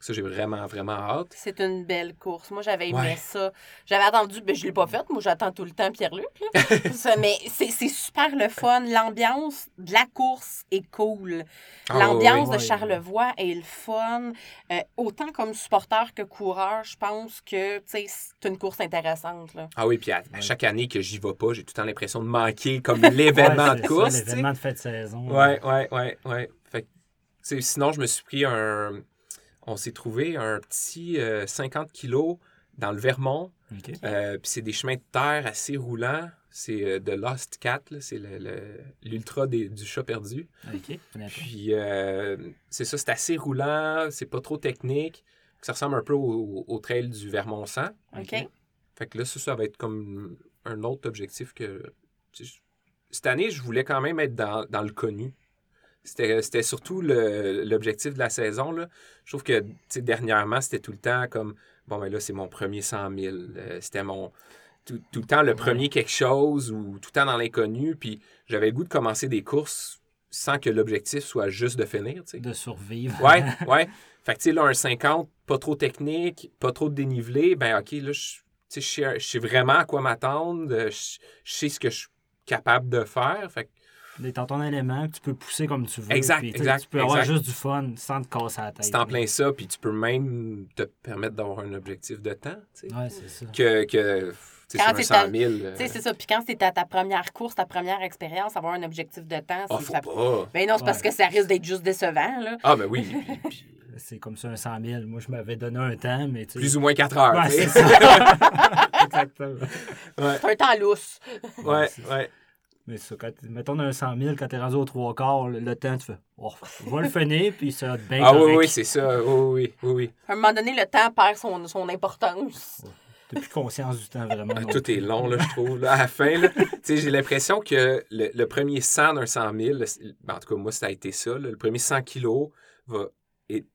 Ça, j'ai vraiment, vraiment hâte. C'est une belle course. Moi, j'avais aimé ça. J'avais attendu, mais ben, je ne l'ai pas faite. Moi, j'attends tout le temps Pierre-Luc. mais c'est super le fun. L'ambiance de la course est cool. Ah L'ambiance de Charlevoix est le fun. Euh, autant comme supporter que coureur, je pense que c'est une course intéressante. Là. Ah oui, puis à, chaque année que j'y vais pas, j'ai tout le temps l'impression de manquer comme l'événement de course. L'événement de fête de saison. Oui, oui, oui. Ouais. Fait, sinon, je me suis pris un on s'est trouvé un petit 50 euh, kilos dans le Vermont. Euh, puis c'est des chemins de terre assez roulants. C'est euh, de Lost Cat, c'est l'ultra du chat perdu. Puis c'est ça, c'est assez roulant, c'est pas trop technique. Ça ressemble un peu au, trail du Vermont 100. Fait que là, ça, ça va être comme un autre objectif que. Cette année, je voulais quand même être dans, dans le connu. C'était surtout l'objectif de la saison. Là. Je trouve que dernièrement, c'était tout le temps comme bon, ben là, c'est mon premier 100 000. Euh, c'était mon. Tout, le temps le premier quelque chose ou tout le temps dans l'inconnu. Puis j'avais le goût de commencer des courses sans que l'objectif soit juste de finir. De survivre. Ouais, ouais. Fait que, tu sais, là, un 50, pas trop technique, pas trop de dénivelé, ben, OK, là, je, je, sais vraiment à quoi m'attendre, je, je, sais ce que je suis capable de faire. Fait que D'être dans ton élément, tu peux pousser comme tu veux. Exact, exact. Tu peux avoir juste du fun sans te casser la tête. C'est en plein ça, puis tu peux même te permettre d'avoir un objectif de temps. Tu sais. Ouais, c'est ça. Que, que quand c'est 100 000. Euh, c'est ça. Puis quand c'est ta, ta, première course, ta première expérience, avoir un objectif de temps, oh, faut pas. Ben non, c'est parce que ça risque d'être juste décevant. Là. Ah, ben oui. c'est comme ça un 100 000. Moi, je m'avais donné un temps, mais Plus ou moins 4 heures. Ouais, c'est ça. Exactement. Ouais. C'est un temps lousse. Ouais, ouais. Mais ça, quand, mettons un 100 000, quand t'es rendu aux trois quarts, le, temps, tu fais, oh, on va le finir, puis ça va être bien Ah oui, oui, c'est ça. Oui, oui, oui, À un moment donné, le temps perd son, son importance. T'as plus conscience du temps, vraiment. Ah, tout est long, là, je trouve. à la fin, j'ai l'impression que le, premier 100 d'un 100 000, ben, en tout cas, moi, ça a été ça. le premier 100 kilos va, et,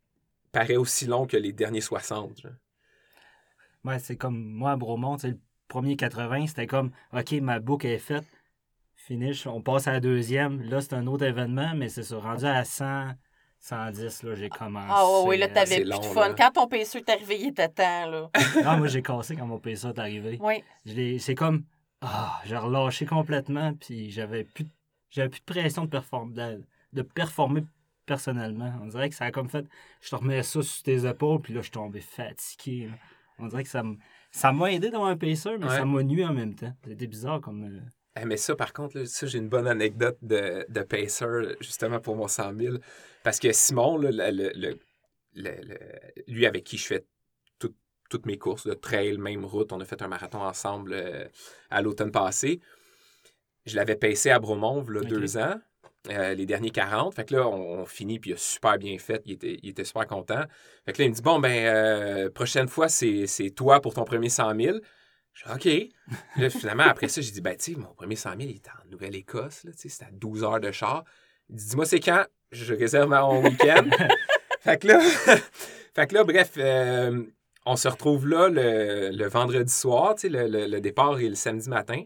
paraît aussi long que les derniers 60. Ouais, c'est comme moi à Bromont, le premier 80, c'était comme, OK, ma boucle est faite finish. On passe à la deuxième. Là, c'est un autre événement, mais c'est ça. Rendu à 100, 110, là, j'ai commencé. Ah oui, là, t'avais plus de fun. Quand ton PC est arrivé, il était temps, là. non, moi, j'ai cassé quand mon PC est arrivé. Oui. C'est comme, ah, j'ai relâché complètement, puis j'avais plus, j'avais plus de pression de, performer, de, performer personnellement. On dirait que ça a comme fait, je te remets ça sur tes épaules, puis là, je suis tombé fatigué. On dirait que ça ça m'a aidé dans un PC, mais ça m'a nuit en même temps. C'était bizarre comme. Eh, mais ça, par contre, ça, j'ai une bonne anecdote de, de Pacer, justement, pour mon 100 000. Parce que Simon, le, lui avec qui je fais toutes mes courses de trail, même route, on a fait un marathon ensemble euh, à l'automne passé. Je l'avais pacé à Bromont, il y a deux ans. Euh, les derniers 40. Fait que là, on, finit, puis il a super bien fait. Il était, il était, super content. Fait que là, il me dit Bon, ben, euh, prochaine fois, c'est toi pour ton premier 100 000. Je dis, OK. là, finalement, après ça, j'ai dit, ben, tu sais, mon premier 100 000, il était en Nouvelle-Écosse, là, tu sais, c'était à 12 heures de char. Il dit, dis-moi, c'est quand? Je réserve mon week-end. fait que là, fait que là, bref, euh, on se retrouve là le, vendredi soir, tu sais, le, départ est le samedi matin.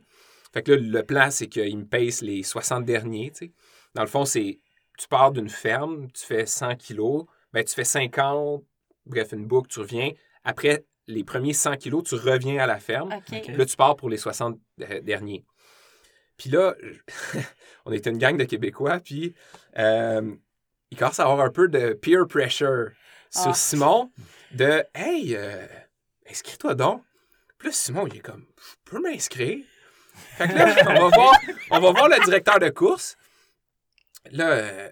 Fait que là, le plan, c'est qu'il me paye les 60 derniers, tu sais. Dans le fond, c'est, tu pars d'une ferme, tu fais 100 kilos, ben, tu fais 50, bref, une boucle, tu reviens. Après, les premiers 100 kilos, tu reviens à la ferme. Là, tu pars pour les 60 derniers. Puis là, on était une gang de Québécois, puis euh, il commence à avoir un peu de peer pressure sur ah. Simon de Hey, euh, inscris-toi donc. Puis là, Simon, il est comme Je peux m'inscrire. Fait que là, on va, voir, on va voir le directeur de course. Là, euh,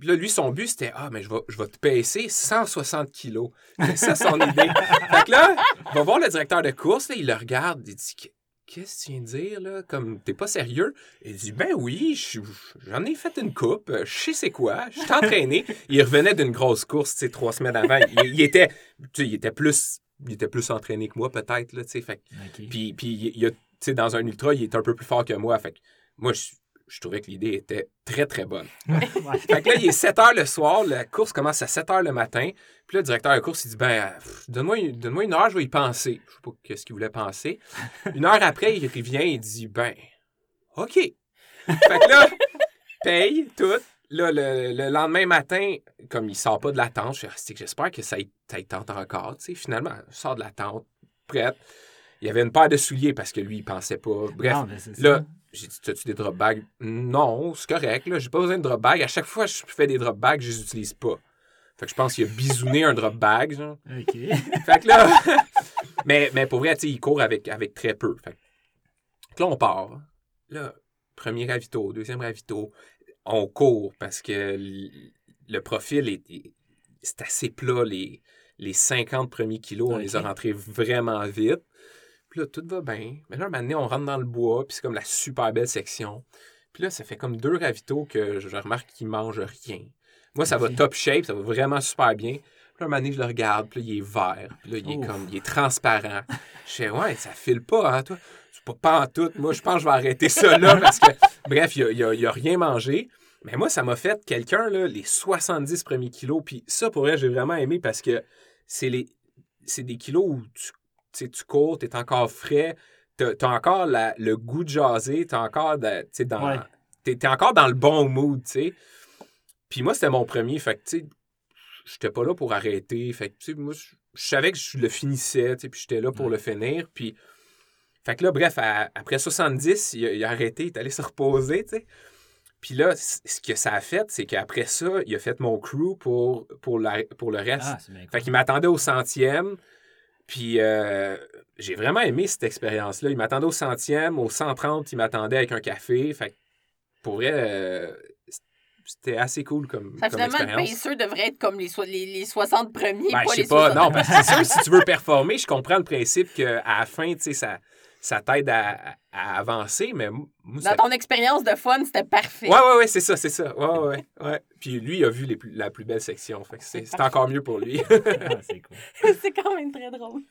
là, lui, son but, c'était Ah, mais je vais, je vais te payer 160 kilos. C'est ça son idée. fait que là, il va voir le directeur de course, là, il le regarde, il dit Qu'est-ce que tu viens de dire, là? Comme, t'es pas sérieux? Il dit, ben oui, j'en ai fait une coupe, je sais c'est quoi, je suis entraîné. il revenait d'une grosse course, tu sais, trois semaines avant. Il, était, il était plus, il était plus entraîné que moi, peut-être, là, tu sais. Fait, Puis, puis il, tu sais, dans un ultra, il est un peu plus fort que moi. Fait moi, je je trouvais que l'idée était très, très bonne. fait que là, il est 7 heures le soir, la course commence à 7 heures le matin. Puis là, le directeur de course, il dit Ben, donne-moi donne une heure, je vais y penser. Je sais pas qu'est-ce qu'il voulait penser. Une heure après, il revient et dit Ben, OK. Fait que là, paye tout. Là, le, lendemain matin, comme il sort pas de la tente, j'espère que ça y tente encore. Tu sais, finalement, il sort de la tente, prête. Il y avait une paire de souliers parce que lui, il pensait pas. Bref, là, j'ai dit, as-tu des drop bags? Non, c'est correct. Là. J'ai pas besoin de drop bags. À chaque fois que je fais des drop bags, je les utilise pas. Fait que je pense qu'il a bisouné un drop bag. Genre. OK. Fait que là. mais, mais pour vrai, il court avec, avec très peu. Fait que là, on part. Là, premier ravito, deuxième ravito. On court parce que le profil est, c'est assez plat. Les, les 50 premiers kilos, on les a rentrés vraiment vite. Puis là, tout va bien. Mais là, maintenant, on rentre dans le bois, puis c'est comme la super belle section. Puis là, ça fait comme deux ravitaux que je remarque qu'ils mangent rien. Moi, ça va top shape, ça va vraiment super bien. Puis là, un moment je le regarde, puis là, il est vert. Puis là, il est comme, il est transparent. Je fais, ouais, ça file pas, hein, toi? C'est pas, pas en tout. Moi, je pense que je vais arrêter ça là parce que, bref, il a, a, rien mangé. Mais moi, ça m'a fait quelqu'un, là, les 70 premiers kilos. Puis ça, pour vrai, j'ai vraiment aimé parce que c'est les c'est des kilos où tu tu cours, tu es encore frais, tu as, encore le goût de jaser, tu encore, dans, es, encore dans le bon mood, tu sais. Puis moi, c'était mon premier, fait que, tu sais, j'étais pas là pour arrêter. Fait que, moi, je, savais que je le finissais, tu sais, puis j'étais là pour le finir. Puis, fait que là, bref, après 70, il a, arrêté, il est allé se reposer, tu sais. Puis là, ce que ça a fait, c'est qu'après ça, il a fait mon crew pour, pour, pour le reste. Ah, fait qu'il m'attendait au centième. Puis euh, j'ai vraiment aimé cette expérience-là. Il m'attendait au centième, au 130, il m'attendait avec un café. Fait pour vrai, euh, c'était assez cool comme, ça, comme finalement, expérience. le devrait être comme les, les, les 60 premiers, ben, pas je les sais pas, 60 non, parce que c'est sûr, si tu veux performer, je comprends le principe qu'à la fin, tu sais, ça, ça t'aide à, à, avancer, mais moi, Dans ton expérience de fun, c'était parfait. Ouais, ouais, ouais, c'est ça, c'est ça. Ouais, ouais, ouais. Puis lui, il a vu les plus, la plus belle section, fait que c'est encore mieux pour lui. ah, c'est cool. c'est quand même très drôle.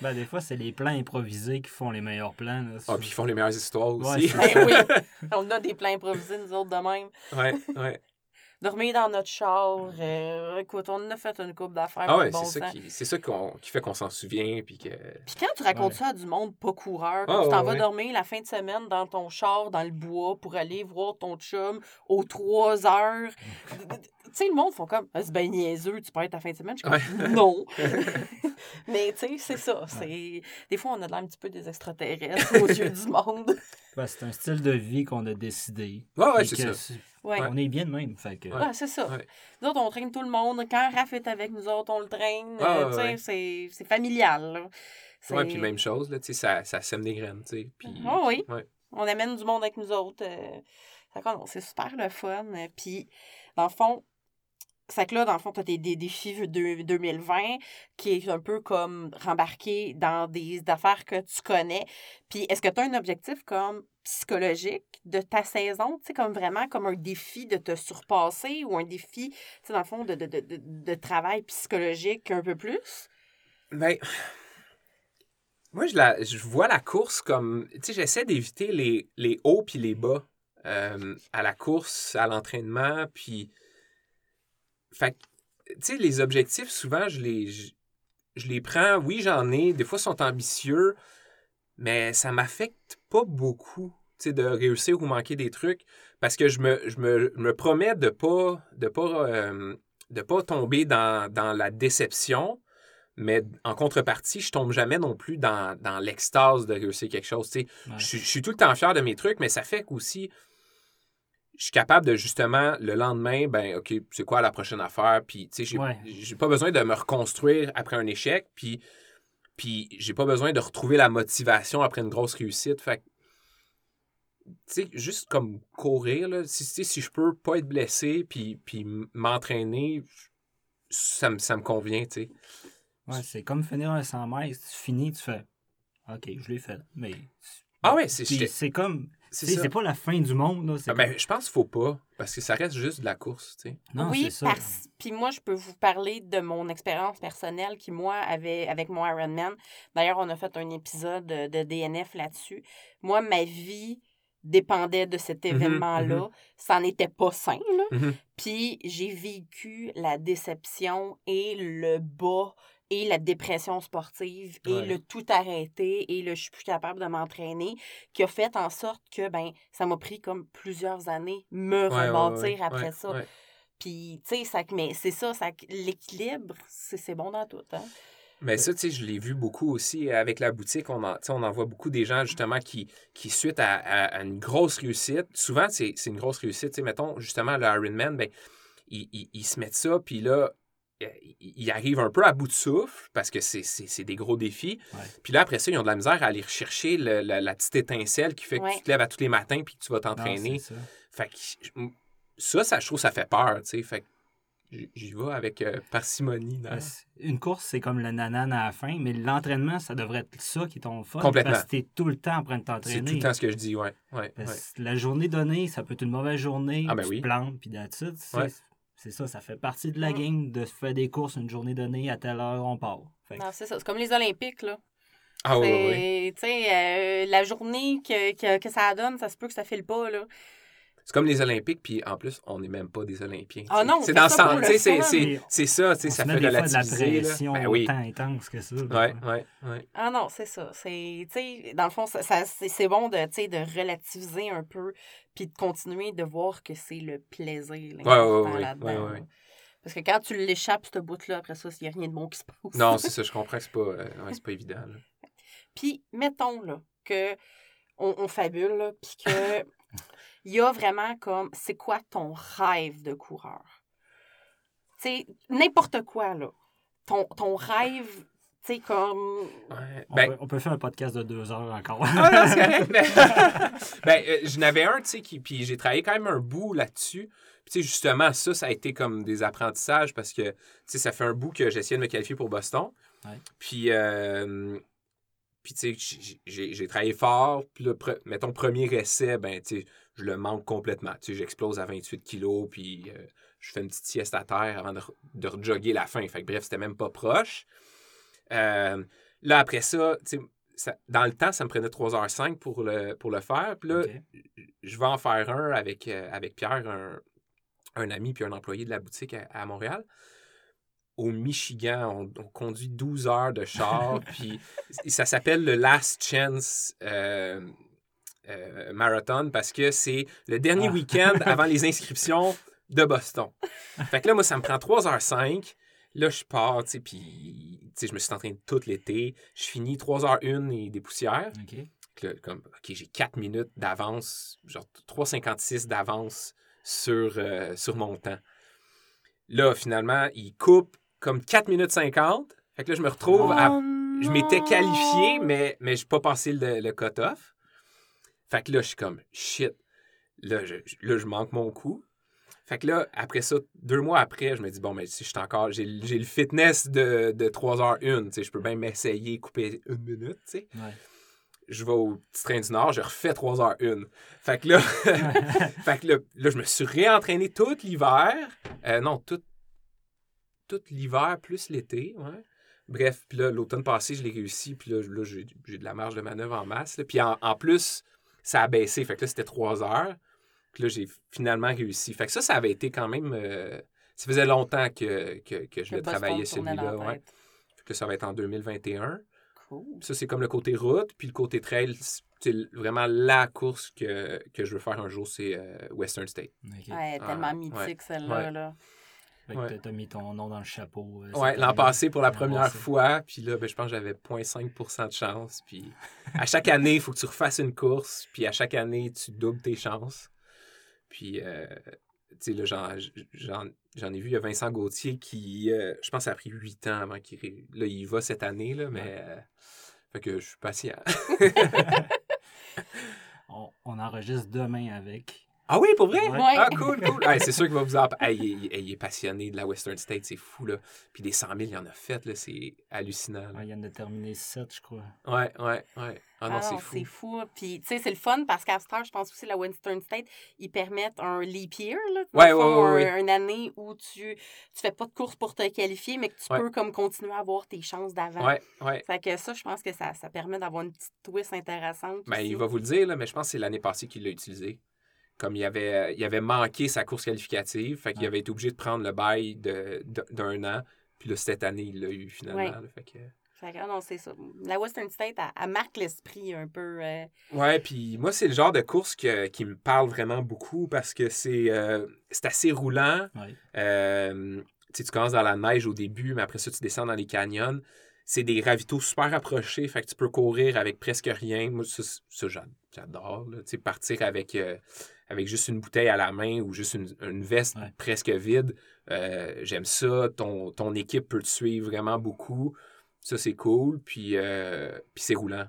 Ben, des fois, c'est les plans improvisés qui font les meilleurs plans. Là, ah, puis ils font les meilleures histoires aussi. Ouais, ben, oui, on a des plans improvisés, nous autres, de même. Ouais, ouais. Dormir dans notre char, euh, écoute, on a fait une coupe d'affaires. Ah ouais, bon c'est, ça qui, c'est ça qui fait qu'on s'en souvient. Puis, que... puis quand tu racontes ouais. ça à du monde pas coureur, ah, tu t'en vas dormir la fin de semaine dans ton char, dans le bois, pour aller voir ton chum aux 3 heures. tu sais, le monde font comme, ah, c'est bien niaiseux, tu peux être la fin de semaine. Je suis comme, non. Mais tu sais, c'est ça. C'est... Des fois, on a l'air un petit peu des extraterrestres aux yeux du monde. Ben, c'est un style de vie qu'on a décidé. Ouais, ouais, c'est ça. Ouais. On est bien de même. Fait que... ouais. c'est ça. Nous autres, on traîne tout le monde. Quand Raph est avec nous autres, on le traîne. Ah, euh, c'est, c'est familial. Oui, puis même chose, là, ça, ça sème des graines. Puis... Oh, oui. On amène du monde avec nous autres. Euh... c'est super le fun. Puis, dans le fond, c'est que là, dans le fond, tu as des, des défis de 2020 qui est un peu comme rembarqué dans des affaires que tu connais. Puis est-ce que tu as un objectif comme psychologique de ta saison, tu sais, comme vraiment comme un défi de te surpasser ou un défi, tu sais, dans le fond, de, de, de, de, travail psychologique un peu plus? Ben, moi, je, la, je vois la course comme, tu sais, j'essaie d'éviter les, les hauts puis les bas euh, à la course, à l'entraînement, puis fait tu sais, les objectifs, souvent, je les, je, les prends. Oui, j'en ai. Des fois, ils sont ambitieux, mais ça m'affecte pas beaucoup, de réussir ou manquer des trucs. Parce que je me, je me, me promets de pas, de pas, euh, de pas tomber dans, dans, la déception. Mais en contrepartie, je tombe jamais non plus dans, dans l'extase de réussir quelque chose. Je, je suis tout le temps fier de mes trucs, mais ça fait qu'aussi, je suis capable de justement, le lendemain, ben, OK, c'est quoi la prochaine affaire? Puis, tu sais, j'ai pas besoin de me reconstruire après un échec, puis, puis j'ai pas besoin de retrouver la motivation après une grosse réussite. Fait tu sais, juste comme courir, là, si, si je peux pas être blessé, puis, puis m'entraîner, ça me, ça me convient, tu sais. Ouais, c'est comme finir un 100 mètres, tu finis, tu fais, OK, je l'ai fait, mais... Ah ouais, c'est... C'est comme c'est pas la fin du monde. Là, ah, ben, je pense qu'il faut pas, parce que ça reste juste de la course. Tu sais. Non, oui, parce... puis moi, je peux vous parler de mon expérience personnelle qui, moi, avait avec mon Ironman. D'ailleurs, on a fait un épisode de DNF là-dessus. Moi, ma vie dépendait de cet mmh événement-là. Mmh ça n'était pas sain. Là. Mmh puis j'ai vécu la déception et le bas et la dépression sportive et le tout arrêter et le je suis plus capable de m'entraîner qui a fait en sorte que ben ça m'a pris comme plusieurs années me rebâtir après ça. Puis tu sais ça mais c'est ça, ça l'équilibre c'est bon dans tout hein. Mais ça, tu sais, je l'ai vu beaucoup aussi avec la boutique. On en, on en voit beaucoup des gens, justement, qui, qui suite à, une grosse réussite, souvent, c'est une grosse réussite. Tu sais, mettons, justement, le Ironman, ben, ils, ils, se mettent ça, puis là, ils arrivent un peu à bout de souffle parce que c'est des gros défis. Puis là, après ça, ils ont de la misère à aller rechercher la, petite étincelle qui fait que tu te lèves à tous les matins puis que tu vas t'entraîner. Fait que ça, ça, je trouve, ça fait peur, tu sais. Fait j'y vais avec euh, parcimonie. Une course, c'est comme le nanan à la fin, mais l'entraînement, ça devrait être ça qui est ton fun. Complètement. Parce que t'es tout le temps en train de t'entraîner. C'est tout le temps ce que je dis, ouais. ouais, La journée donnée, ça peut être une mauvaise journée, ah, ben tu oui. plantes, puis d'attitude. C'est ça, ça fait partie de la game de faire des courses une journée donnée, à telle heure on part. Non, c'est ça. C'est comme les Olympiques, là. Ah oui, oui. Tu sais, euh, la journée que, que, que, ça donne, ça se peut que ça file pas, là. C'est comme les Olympiques, puis en plus, on n'est même pas des Olympiens. Ah non, c'est dans sens, c'est ça, tu sais, ça fait relativiser. De la pression ben oui. autant intense que ça. Oui, oui, oui. Ah non, c'est ça. C'est, tu sais, dans le fond, ça, c'est bon de, de relativiser un peu, puis de continuer de voir que c'est le plaisir oui, oui, là-dedans. Ouais, Parce que quand tu l'échappes, ce bout-là, après ça, il n'y a rien de bon qui se passe. Non, c'est ça, je comprends que c'est pas, euh, pas évident. Puis, mettons, là, que on, on fabule, puis que il y a vraiment comme, c'est quoi ton rêve de coureur? Tu sais, n'importe quoi, là. Ton, ton rêve Tu sais, comme. Ben on, peut, faire un podcast de deux heures encore. ah non, c'est ben, euh, je n'avais un, tu sais, qui... puis j'ai travaillé quand même un bout là-dessus. Puis, tu sais, justement, ça, ça a été comme des apprentissages parce que, tu sais, ça fait un bout que j'essayais de me qualifier pour Boston. Puis, euh, puis tu sais, j'ai travaillé fort. Puis, le mettons, premier essai, ben, tu sais, je le manque complètement. Tu sais, j'explose à 28 kilos, puis euh, je fais une petite sieste à terre avant de, de rejogger la fin. Fait que, bref, c'était même pas proche. Euh, là, après ça, tu sais, dans le temps, ça me prenait 3h05 pour le, pour le faire. Puis là, je vais en faire un avec, avec Pierre, un, un, ami puis un employé de la boutique à Montréal au Michigan. On, conduit 12 heures de char, puis ça s'appelle le Last Chance euh, euh, Marathon parce que c'est le dernier ah. week-end avant les inscriptions de Boston. Fait que là, moi, ça me prend 3h05. Là, je pars, tu sais, puis je me suis entraîné tout l'été. Je finis 3h01 et des poussières. OK. comme, OK, j'ai 4 minutes d'avance, genre 3,56 d'avance sur, euh, sur mon temps. Là, finalement, il coupe comme 4 minutes 50. Fait que là, je me retrouve à. Oh je m'étais qualifié, mais, mais je n'ai pas passé le, le cut-off. Fait que là, je suis comme shit. Là je, là, je manque mon coup. Fait que là, après ça, deux mois après, je me dis, bon, mais si je suis encore. J'ai le fitness de, de 3h01. Je peux même m'essayer couper une minute. tu sais. Je vais au petit train du Nord, je refais 3h01. Fait que là, fait que là, là, je me suis réentraîné tout l'hiver. Euh, non, tout, tout l'hiver plus l'été. Ouais. Bref, puis là, l'automne passé, je l'ai réussi. Puis là, j'ai, de la marge de manœuvre en masse. Puis en, plus, ça a baissé. Fait que là, c'était trois heures. Puis là, j'ai finalement réussi. Fait que ça, ça avait été quand même. Euh, ça faisait longtemps que, que, que je le travaillais celui-là. Ouais. Fait que ça va être en 2021. Cool. Ça, c'est comme le côté route. Puis le côté trail, c'est vraiment la course que, que je veux faire un jour, c'est euh, Western State. Ouais, tellement mythique, celle-là. Là. Fait que mis ton nom dans le chapeau. Euh, ouais, l'an passé pour la première fois. Puis là, ben, je pense que j'avais 0.5% de chance. Puis à chaque année, il faut que tu refasses une course. Puis à chaque année, tu doubles tes chances. Puis, euh, tu sais, là, j'en ai vu, il y a Vincent Gauthier qui, euh, je pense, ça a pris 8 ans avant qu'il. Là, il va cette année, là, mais. fait que je suis patient. on, on enregistre demain avec. Ah oui, pour vrai? Ah, cool, cool. c'est sûr qu'il va vous en il, est passionné de la Western State, c'est fou, là. Puis des 100 000, il en a fait, là. C'est hallucinant. il en a terminé 7, je crois. Ouais, ouais, ouais. Ah non, c'est fou. C'est fou. Puis, tu sais, c'est le fun parce qu'à Star, je pense aussi la Western State, ils permettent un leap year, là. Ouais, ouais, ouais, Une année où tu tu fais pas de course pour te qualifier, mais que tu peux comme continuer à avoir tes chances d'avant. Ouais, ouais. Fait que ça, je pense que ça, ça permet d'avoir une petite twist intéressante. Ben, il va vous le dire, là, mais je pense que c'est l'année passée qu'il l'a utilisé comme il avait, euh, il avait manqué sa course qualificative, fait qu'il avait été obligé de prendre le bail d'un an. Puis là, cette année, il l'a eu finalement. fait que... non, c'est ça. La Western State, elle, marque l'esprit un peu. Euh... Ouais, puis moi, c'est le genre de course qui me parle vraiment beaucoup parce que c'est euh, assez roulant. Euh, tu commences dans la neige au début, mais après ça, tu descends dans les canyons. C'est des ravitaux super approchés, fait que tu peux courir avec presque rien. Moi, ça, j'adore. Partir avec avec juste une bouteille à la main ou juste une, veste presque vide. Euh, j'aime ça. Ton, ton équipe peut te suivre vraiment beaucoup. Ça, c'est cool. Puis, euh, puis c'est roulant.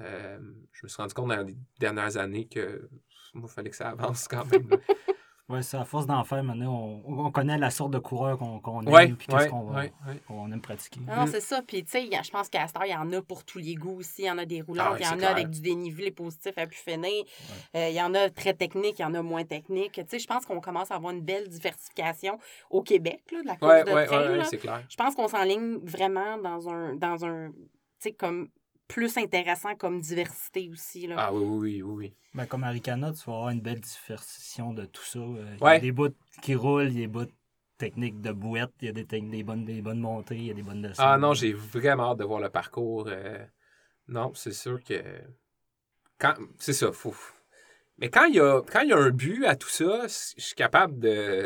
Euh, je me suis rendu compte dans les dernières années que moi, il fallait que ça avance quand même. Oui, c'est à force d'en faire, maintenant, on, connaît la sorte de coureur qu'on aime puis qu'est-ce qu'on aime pratiquer. Non, c'est ça. Puis, tu sais, je pense qu'à Star, il y en a pour tous les goûts aussi. Il y en a des roulants, ah il y en a avec du dénivelé positif à plus finir. Euh, il y en a très techniques, il y en a moins techniques. Tu sais, je pense qu'on commence à avoir une belle diversification au Québec, là, de la course de trail. c'est clair. Je pense qu'on s'enligne vraiment dans un, dans un tu sais, comme plus intéressant comme diversité aussi. Là. Ah oui, oui, oui, oui. Ben, comme Aricana, tu vas avoir une belle diversification de tout ça. Euh, il y a des bouts qui roulent, il y a des bouts techniques de bouette, il y a des, des, bonnes, des bonnes montées, il y a des bonnes descentes. Ah non, j'ai vraiment hâte de voir le parcours. Euh, non, c'est sûr que... Quand... C'est ça, faut... Mais quand il, y a, quand il y a un but à tout ça, je suis capable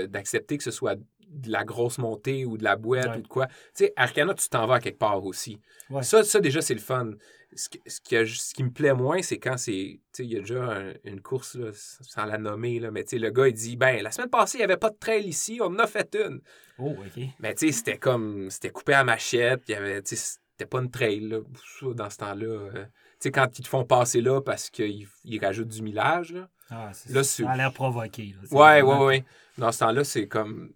d'accepter que ce soit de la grosse montée ou de la boîte ou de quoi. Tu sais, Arcana, tu t'en vas à quelque part aussi. Ça, ça, déjà, c'est le fun. Ce, ce, qui, ce, qui, me plaît moins, c'est quand c'est. Tu sais, il y a déjà une course, là, sans la nommer, là, mais tu sais, le gars, il dit Ben, la semaine passée, il n'y avait pas de trail ici, on en a fait une. Oh, OK. Mais tu sais, c'était comme. C'était coupé à machette, il y avait. Tu sais, c'était pas une trail là, dans ce temps-là. Euh. tu sais, quand ils te font passer là parce qu'ils ils rajoutent du millage, là. Ah, là, ça a l'air provoqué. Là, ouais, ouais, ouais. Dans ce temps-là, c'est comme.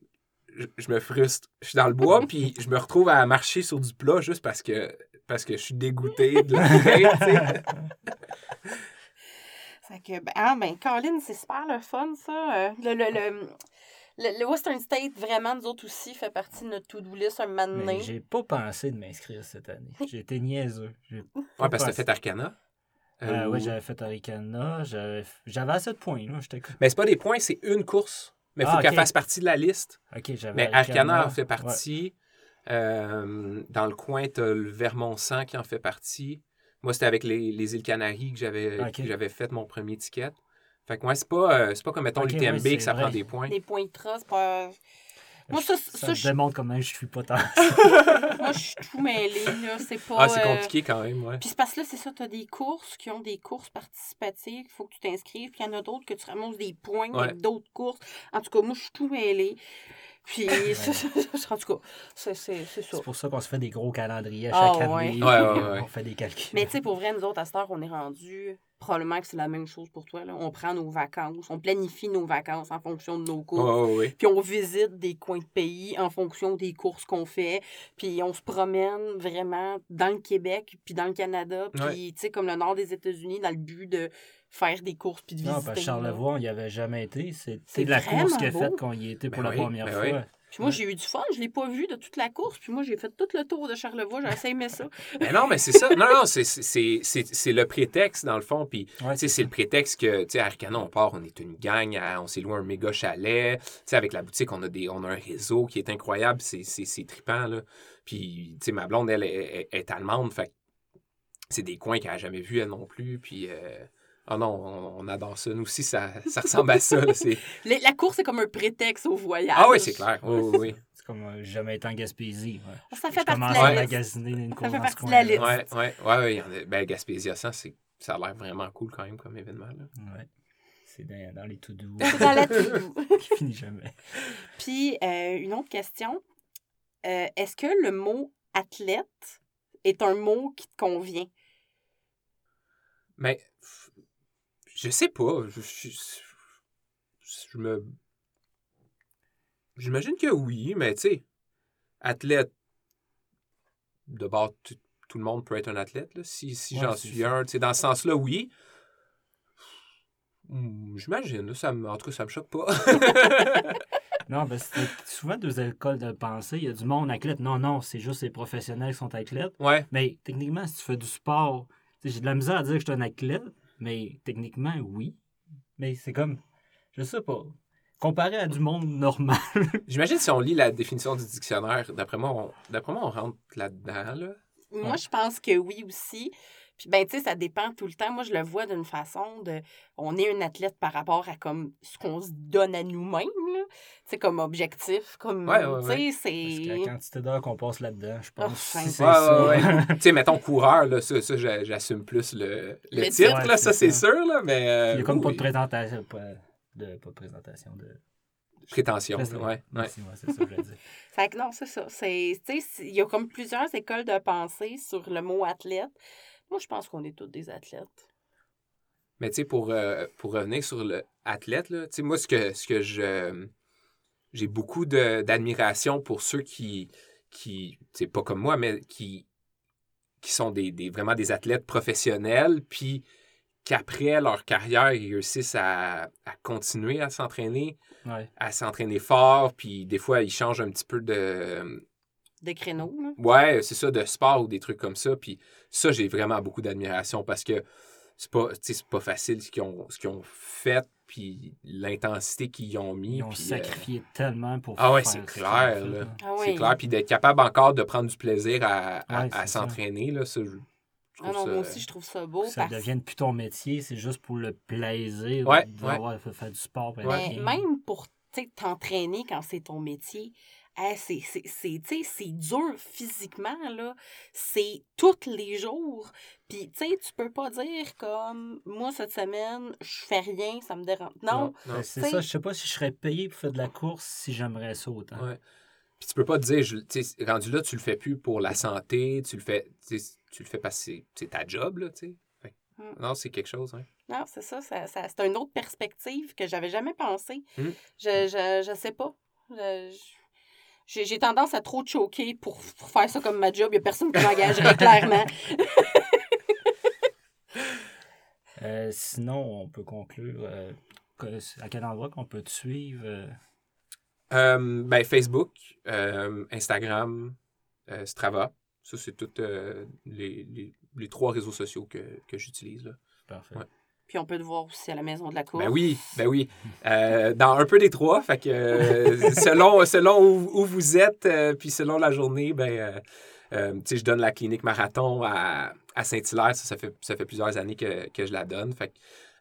Je, me frustre. Je suis dans le bois, puis je me retrouve à marcher sur du plat juste parce que, parce que je suis dégoûté de la trail, Fait que, ben, ah, ben, Colin, c'est super le fun, ça. Euh, le, le, le, le, Western State, vraiment, nous autres aussi, fait partie de notre to-do list un moment donné. J'ai pas pensé de m'inscrire cette année. J'ai été niaiseux. Ouais, parce que t'as fait Arcana. Euh, Oui, j'avais fait Arcana. J'avais assez de points. Là, Mais c'est pas des points, c'est une course. Mais il faut ah, qu'elle fasse partie de la liste. OK, j'avais. Mais Arcana en fait partie. Euh, dans le coin, tu as le Vermont 100 qui en fait partie. Moi, c'était avec les, les, îles Canaries que j'avais j'avais fait mon premier ticket. Fait que moi, c'est pas, euh, pas comme, mettons, l'UTMB que ça prend des points. Des points de trace, c'est pas... Moi, ça, ça, ça démontre comment je suis pas tant. Moi, je suis tout mêlée, là. C'est pas. Ah, c'est euh, compliqué quand même, ouais. Puis c'est parce que là, c'est ça, t'as des courses qui ont des courses participatives. Il faut que tu t'inscrives. Puis il y en a d'autres que tu ramasses des points avec d'autres courses. En tout cas, moi, je suis tout mêlée. Puis, en tout cas, c'est ça. C'est pour ça qu'on se fait des gros calendriers à chaque ah, année. Ouais. on fait des calculs. Mais tu sais, pour vrai, nous autres, à cette heure, on est rendu probablement que c'est la même chose pour toi. Là. On prend nos vacances, on planifie nos vacances en fonction de nos courses. Puis on visite des coins de pays en fonction des courses qu'on fait. Puis on se promène vraiment dans le Québec, puis dans le Canada, puis tu sais, comme le nord des États-Unis, dans le but de faire des courses puis de visiter. Non, parce que Charlevoix, on n'y avait jamais été. C'est de la course qu'il a faite quand il y était pour ben la première ben fois. Puis moi, j'ai eu du fun. Je ne l'ai pas vu de toute la course. Puis moi, j'ai fait tout le tour de Charlevoix. J'ai aimé ça. mais non, mais c'est ça. Non, non, c'est le prétexte, dans le fond. Puis, c'est le prétexte que, tu sais, à Arcana, on part, on est une gang, on s'est loué un méga chalet. Tu sais, avec la boutique, on a, des, on a un réseau qui est incroyable. C'est trippant, là. Puis, tu sais, ma blonde, elle, est allemande. Fait c'est des coins qu'elle n'a jamais vus, elle non plus. Puis, euh, ah non, on, adore ça. Nous aussi, ça, ça ressemble à ça. la course, c'est comme un prétexte au voyage. Ah oui, c'est clair. Oui, oui, C'est comme euh, jamais été en Gaspésie. Ouais. Ça fait partie de la à magasiner une course Ça fait partie de la liste. Oui, oui. Ouais, ouais, ben, Gaspésie ça, ça a l'air vraiment cool quand même comme événement. Oui. C'est dans, dans, les tout doux. dans la tout Qui finit jamais. Puis, euh, une autre question. Euh, est-ce que le mot athlète est un mot qui te convient? Mais je sais pas. Je, je, me. J'imagine que oui, mais tu sais, athlète. De bord, tout le monde peut être un athlète. Là. Si, si j'en suis un, tu sais, dans ce sens-là, oui. Hmm, j'imagine. Ça, en tout cas, ça me choque pas. non, ben, c'est souvent deux écoles de pensée. Il y a du monde athlète. Non, non, c'est juste les professionnels qui sont athlètes. Ouais. Mais techniquement, si tu fais du sport, j'ai de la misère à dire que je suis un athlète, mais techniquement, oui. Mais c'est comme, je sais pas, comparé à du monde normal. J'imagine si on lit la définition du dictionnaire, d'après moi, on, d'après moi, on rentre là-dedans. Là. Moi, je pense que oui aussi. Puis, ben, tu sais, ça dépend tout le temps. Moi, je le vois d'une façon de. On est un athlète par rapport à comme ce qu'on se donne à nous-mêmes, là. Tu sais, comme objectif. Comme. Ouais, ouais, tu sais, c'est. la quantité d'heures qu'on passe là-dedans, je pense. Oh, c'est ça. tu sais, mettons coureur, là, ça, ça j'assume plus le, le, titre, là, ça, c'est sûr, là, mais. Euh, Il y a comme pas de présentation. Pas de, pas de présentation de. Prétention, oui. Ouais, ouais. c'est ça que je dire. fait que non, c'est ça. Il y a comme plusieurs écoles de pensée sur le mot athlète. Moi, je pense qu'on est tous des athlètes. Mais tu sais, pour, euh, pour revenir sur l'athlète, tu sais, moi, ce que, ce que je. J'ai beaucoup d'admiration pour ceux qui. qui c'est pas comme moi, mais qui, qui sont des, des, vraiment des athlètes professionnels, puis qu'après leur carrière, ils réussissent à, à continuer à s'entraîner, à s'entraîner fort, puis des fois, ils changent un petit peu de, de créneaux. Là. Ouais, c'est ça, de sport ou des trucs comme ça. Puis ça, j'ai vraiment beaucoup d'admiration parce que c'est pas, pas facile ce qu'ils ont, ce ont fait, puis l'intensité qu'ils ont mis. Ils ont sacrifié euh, tellement pour Ah ouais, c'est clair. Là. Ah c'est clair. Puis d'être capable encore de prendre du plaisir à, à, s'entraîner, là, ça, je, ah non, moi aussi, je trouve ça beau. Ça parce... devient plus ton métier, c'est juste pour le plaisir ouais, d'avoir fait du sport. Mais même pour t'entraîner quand c'est ton métier, c'est dur physiquement, là. C'est tous les jours. Puis, tu sais, tu peux pas dire comme, moi, cette semaine, je fais rien, ça me dérange. Non. c'est ça, je sais pas si je serais payé pour faire de la course si j'aimerais ça autant. Puis tu peux pas te dire, je, rendu là, tu le fais plus pour la santé, tu le fais, tu le fais parce que c'est ta job, là, tu sais. Mm. Non, c'est quelque chose, hein. Non, c'est ça, ça, c'est une autre perspective que j'avais jamais pensé. Mm. Je, je, je sais pas. j'ai tendance à trop choquer pour, pour, faire ça comme ma job. Il n'y a personne qui m'engagerait clairement. Euh, sinon, on peut conclure. Euh, à quel endroit qu'on peut te suivre? Euh? ben, Facebook, Instagram, Strava. Ça, c'est tous les, les, les, trois réseaux sociaux que, que j'utilise. Parfait. Puis on peut te voir aussi à la maison de la cour. Ben oui, ben oui. dans un peu des trois. Fait que selon, selon où, vous êtes, puis selon la journée, ben, je donne la clinique marathon à, à Saint-Hilaire, ça, fait, ça fait plusieurs années que, je la donne. Fait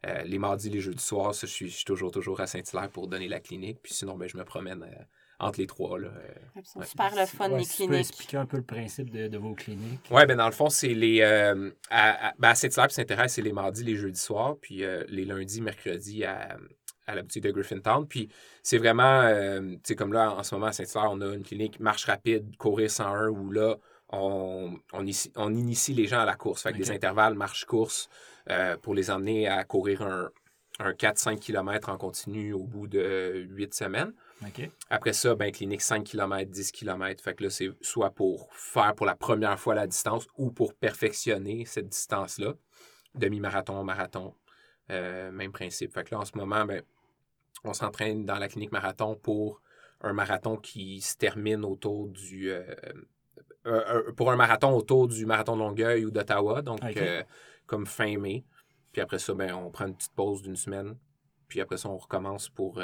euh, les mardis, les jeudis soirs, ça, je, suis, toujours, toujours à Saint-Hilaire pour donner la clinique. Puis sinon, ben, je me promène euh, entre les trois. Là, euh, super le fun, les cliniques. Tu peux expliquer un peu le principe de, vos cliniques? Oui, ben dans le fond, c'est les. à, ben, Saint-Hilaire et Saint-Thérèse, c'est les mardis, les jeudis soirs. Puis les lundis, mercredis à, à la boutique de Griffintown. Puis c'est vraiment, tu sais, comme là, en ce moment, à Saint-Hilaire, on a une clinique marche rapide, courir 101, où là, on, on, initie les gens à la course. Fait des intervalles marche-course euh, pour les emmener à courir un, un 4-5 km en continu au bout de 8 semaines. Après ça, ben, clinique 5 km, 10 km. Fait que là, c'est soit pour faire pour la première fois la distance ou pour perfectionner cette distance-là. Demi-marathon, marathon, euh, même principe. Fait que là, en ce moment, ben, on s'entraîne dans la clinique marathon pour un marathon qui se termine autour du euh, pour un marathon autour du marathon de Longueuil ou d'Ottawa, donc euh, comme fin mai. Puis après ça, ben, on prend une petite pause d'une semaine. Puis après ça, on recommence pour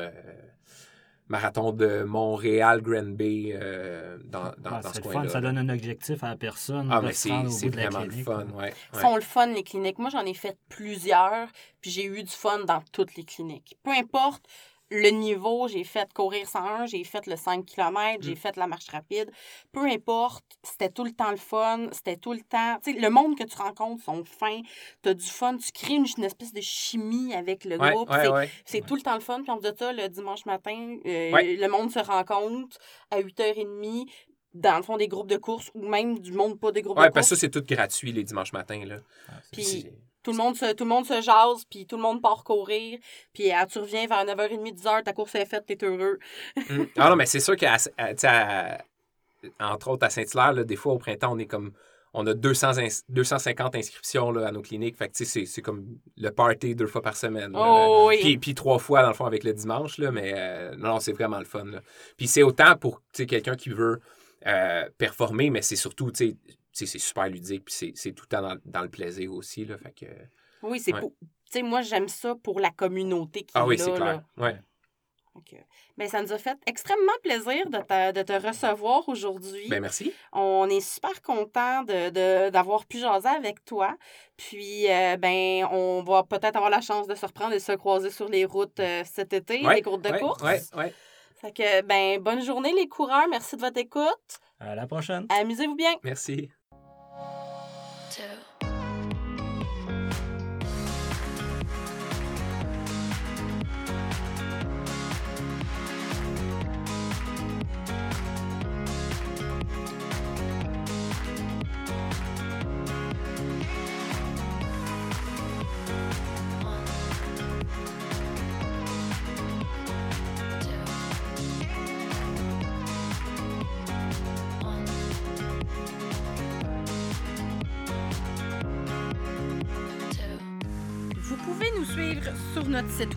marathon de Montréal, Grand Bay, euh, dans, dans, ah, ce coin-là. Ça donne un objectif à la personne. Ah, mais c'est vraiment le fun. Ouais, Ils sont le fun, les cliniques. Moi, j'en ai fait plusieurs, puis j'ai eu du fun dans toutes les cliniques. Peu importe le niveau, j'ai fait courir 101, j'ai fait le 5 km, j'ai mm. fait la marche rapide. Peu importe, c'était tout le temps le fun, c'était tout le temps. Tu sais, le monde que tu rencontres sont fins, tu as du fun, tu crées une, espèce de chimie avec le groupe. c'est tout le temps le fun. Puis on dit ça, le dimanche matin, euh, le monde se rencontre à 8h30 dans le fond des groupes de course ou même du monde pas des groupes de course. Oui, parce que ça, c'est tout gratuit les dimanches matins. Là. Ah, puis tout le, monde se, tout le monde se jase, puis tout le monde part courir. Puis ah, tu reviens vers 9h30, 10h, ta course est faite, t'es heureux. Mm. Ah non, mais c'est sûr qu'à, entre autres, à Saint-Hilaire, des fois, au printemps, on est comme on a 200 250 inscriptions là, à nos cliniques. Fait que, c'est, c'est comme le party deux fois par semaine. Oh, oui. puis, puis, trois fois, dans le fond, avec le dimanche. Là, mais euh, non, c'est vraiment le fun. Là. Puis c'est autant pour quelqu'un qui veut euh, performer, mais c'est surtout, tu sais, c'est super ludique, puis c'est tout le temps dans, le plaisir aussi. Là, fait que, oui, c'est pour. Tu sais, moi, j'aime ça pour la communauté qui ah, est oui, c'est clair. Ouais. Ben, ça nous a fait extrêmement plaisir de te, de te recevoir aujourd'hui. Ben, merci. On est super content d'avoir de, pu jaser avec toi. Puis, euh, ben, on va peut-être avoir la chance de se reprendre et de se croiser sur les routes euh, cet été, les routes de course. Oui, oui. Fait que, ben, bonne journée, les coureurs. Merci de votre écoute. À la prochaine. Amusez-vous bien. Merci. Sur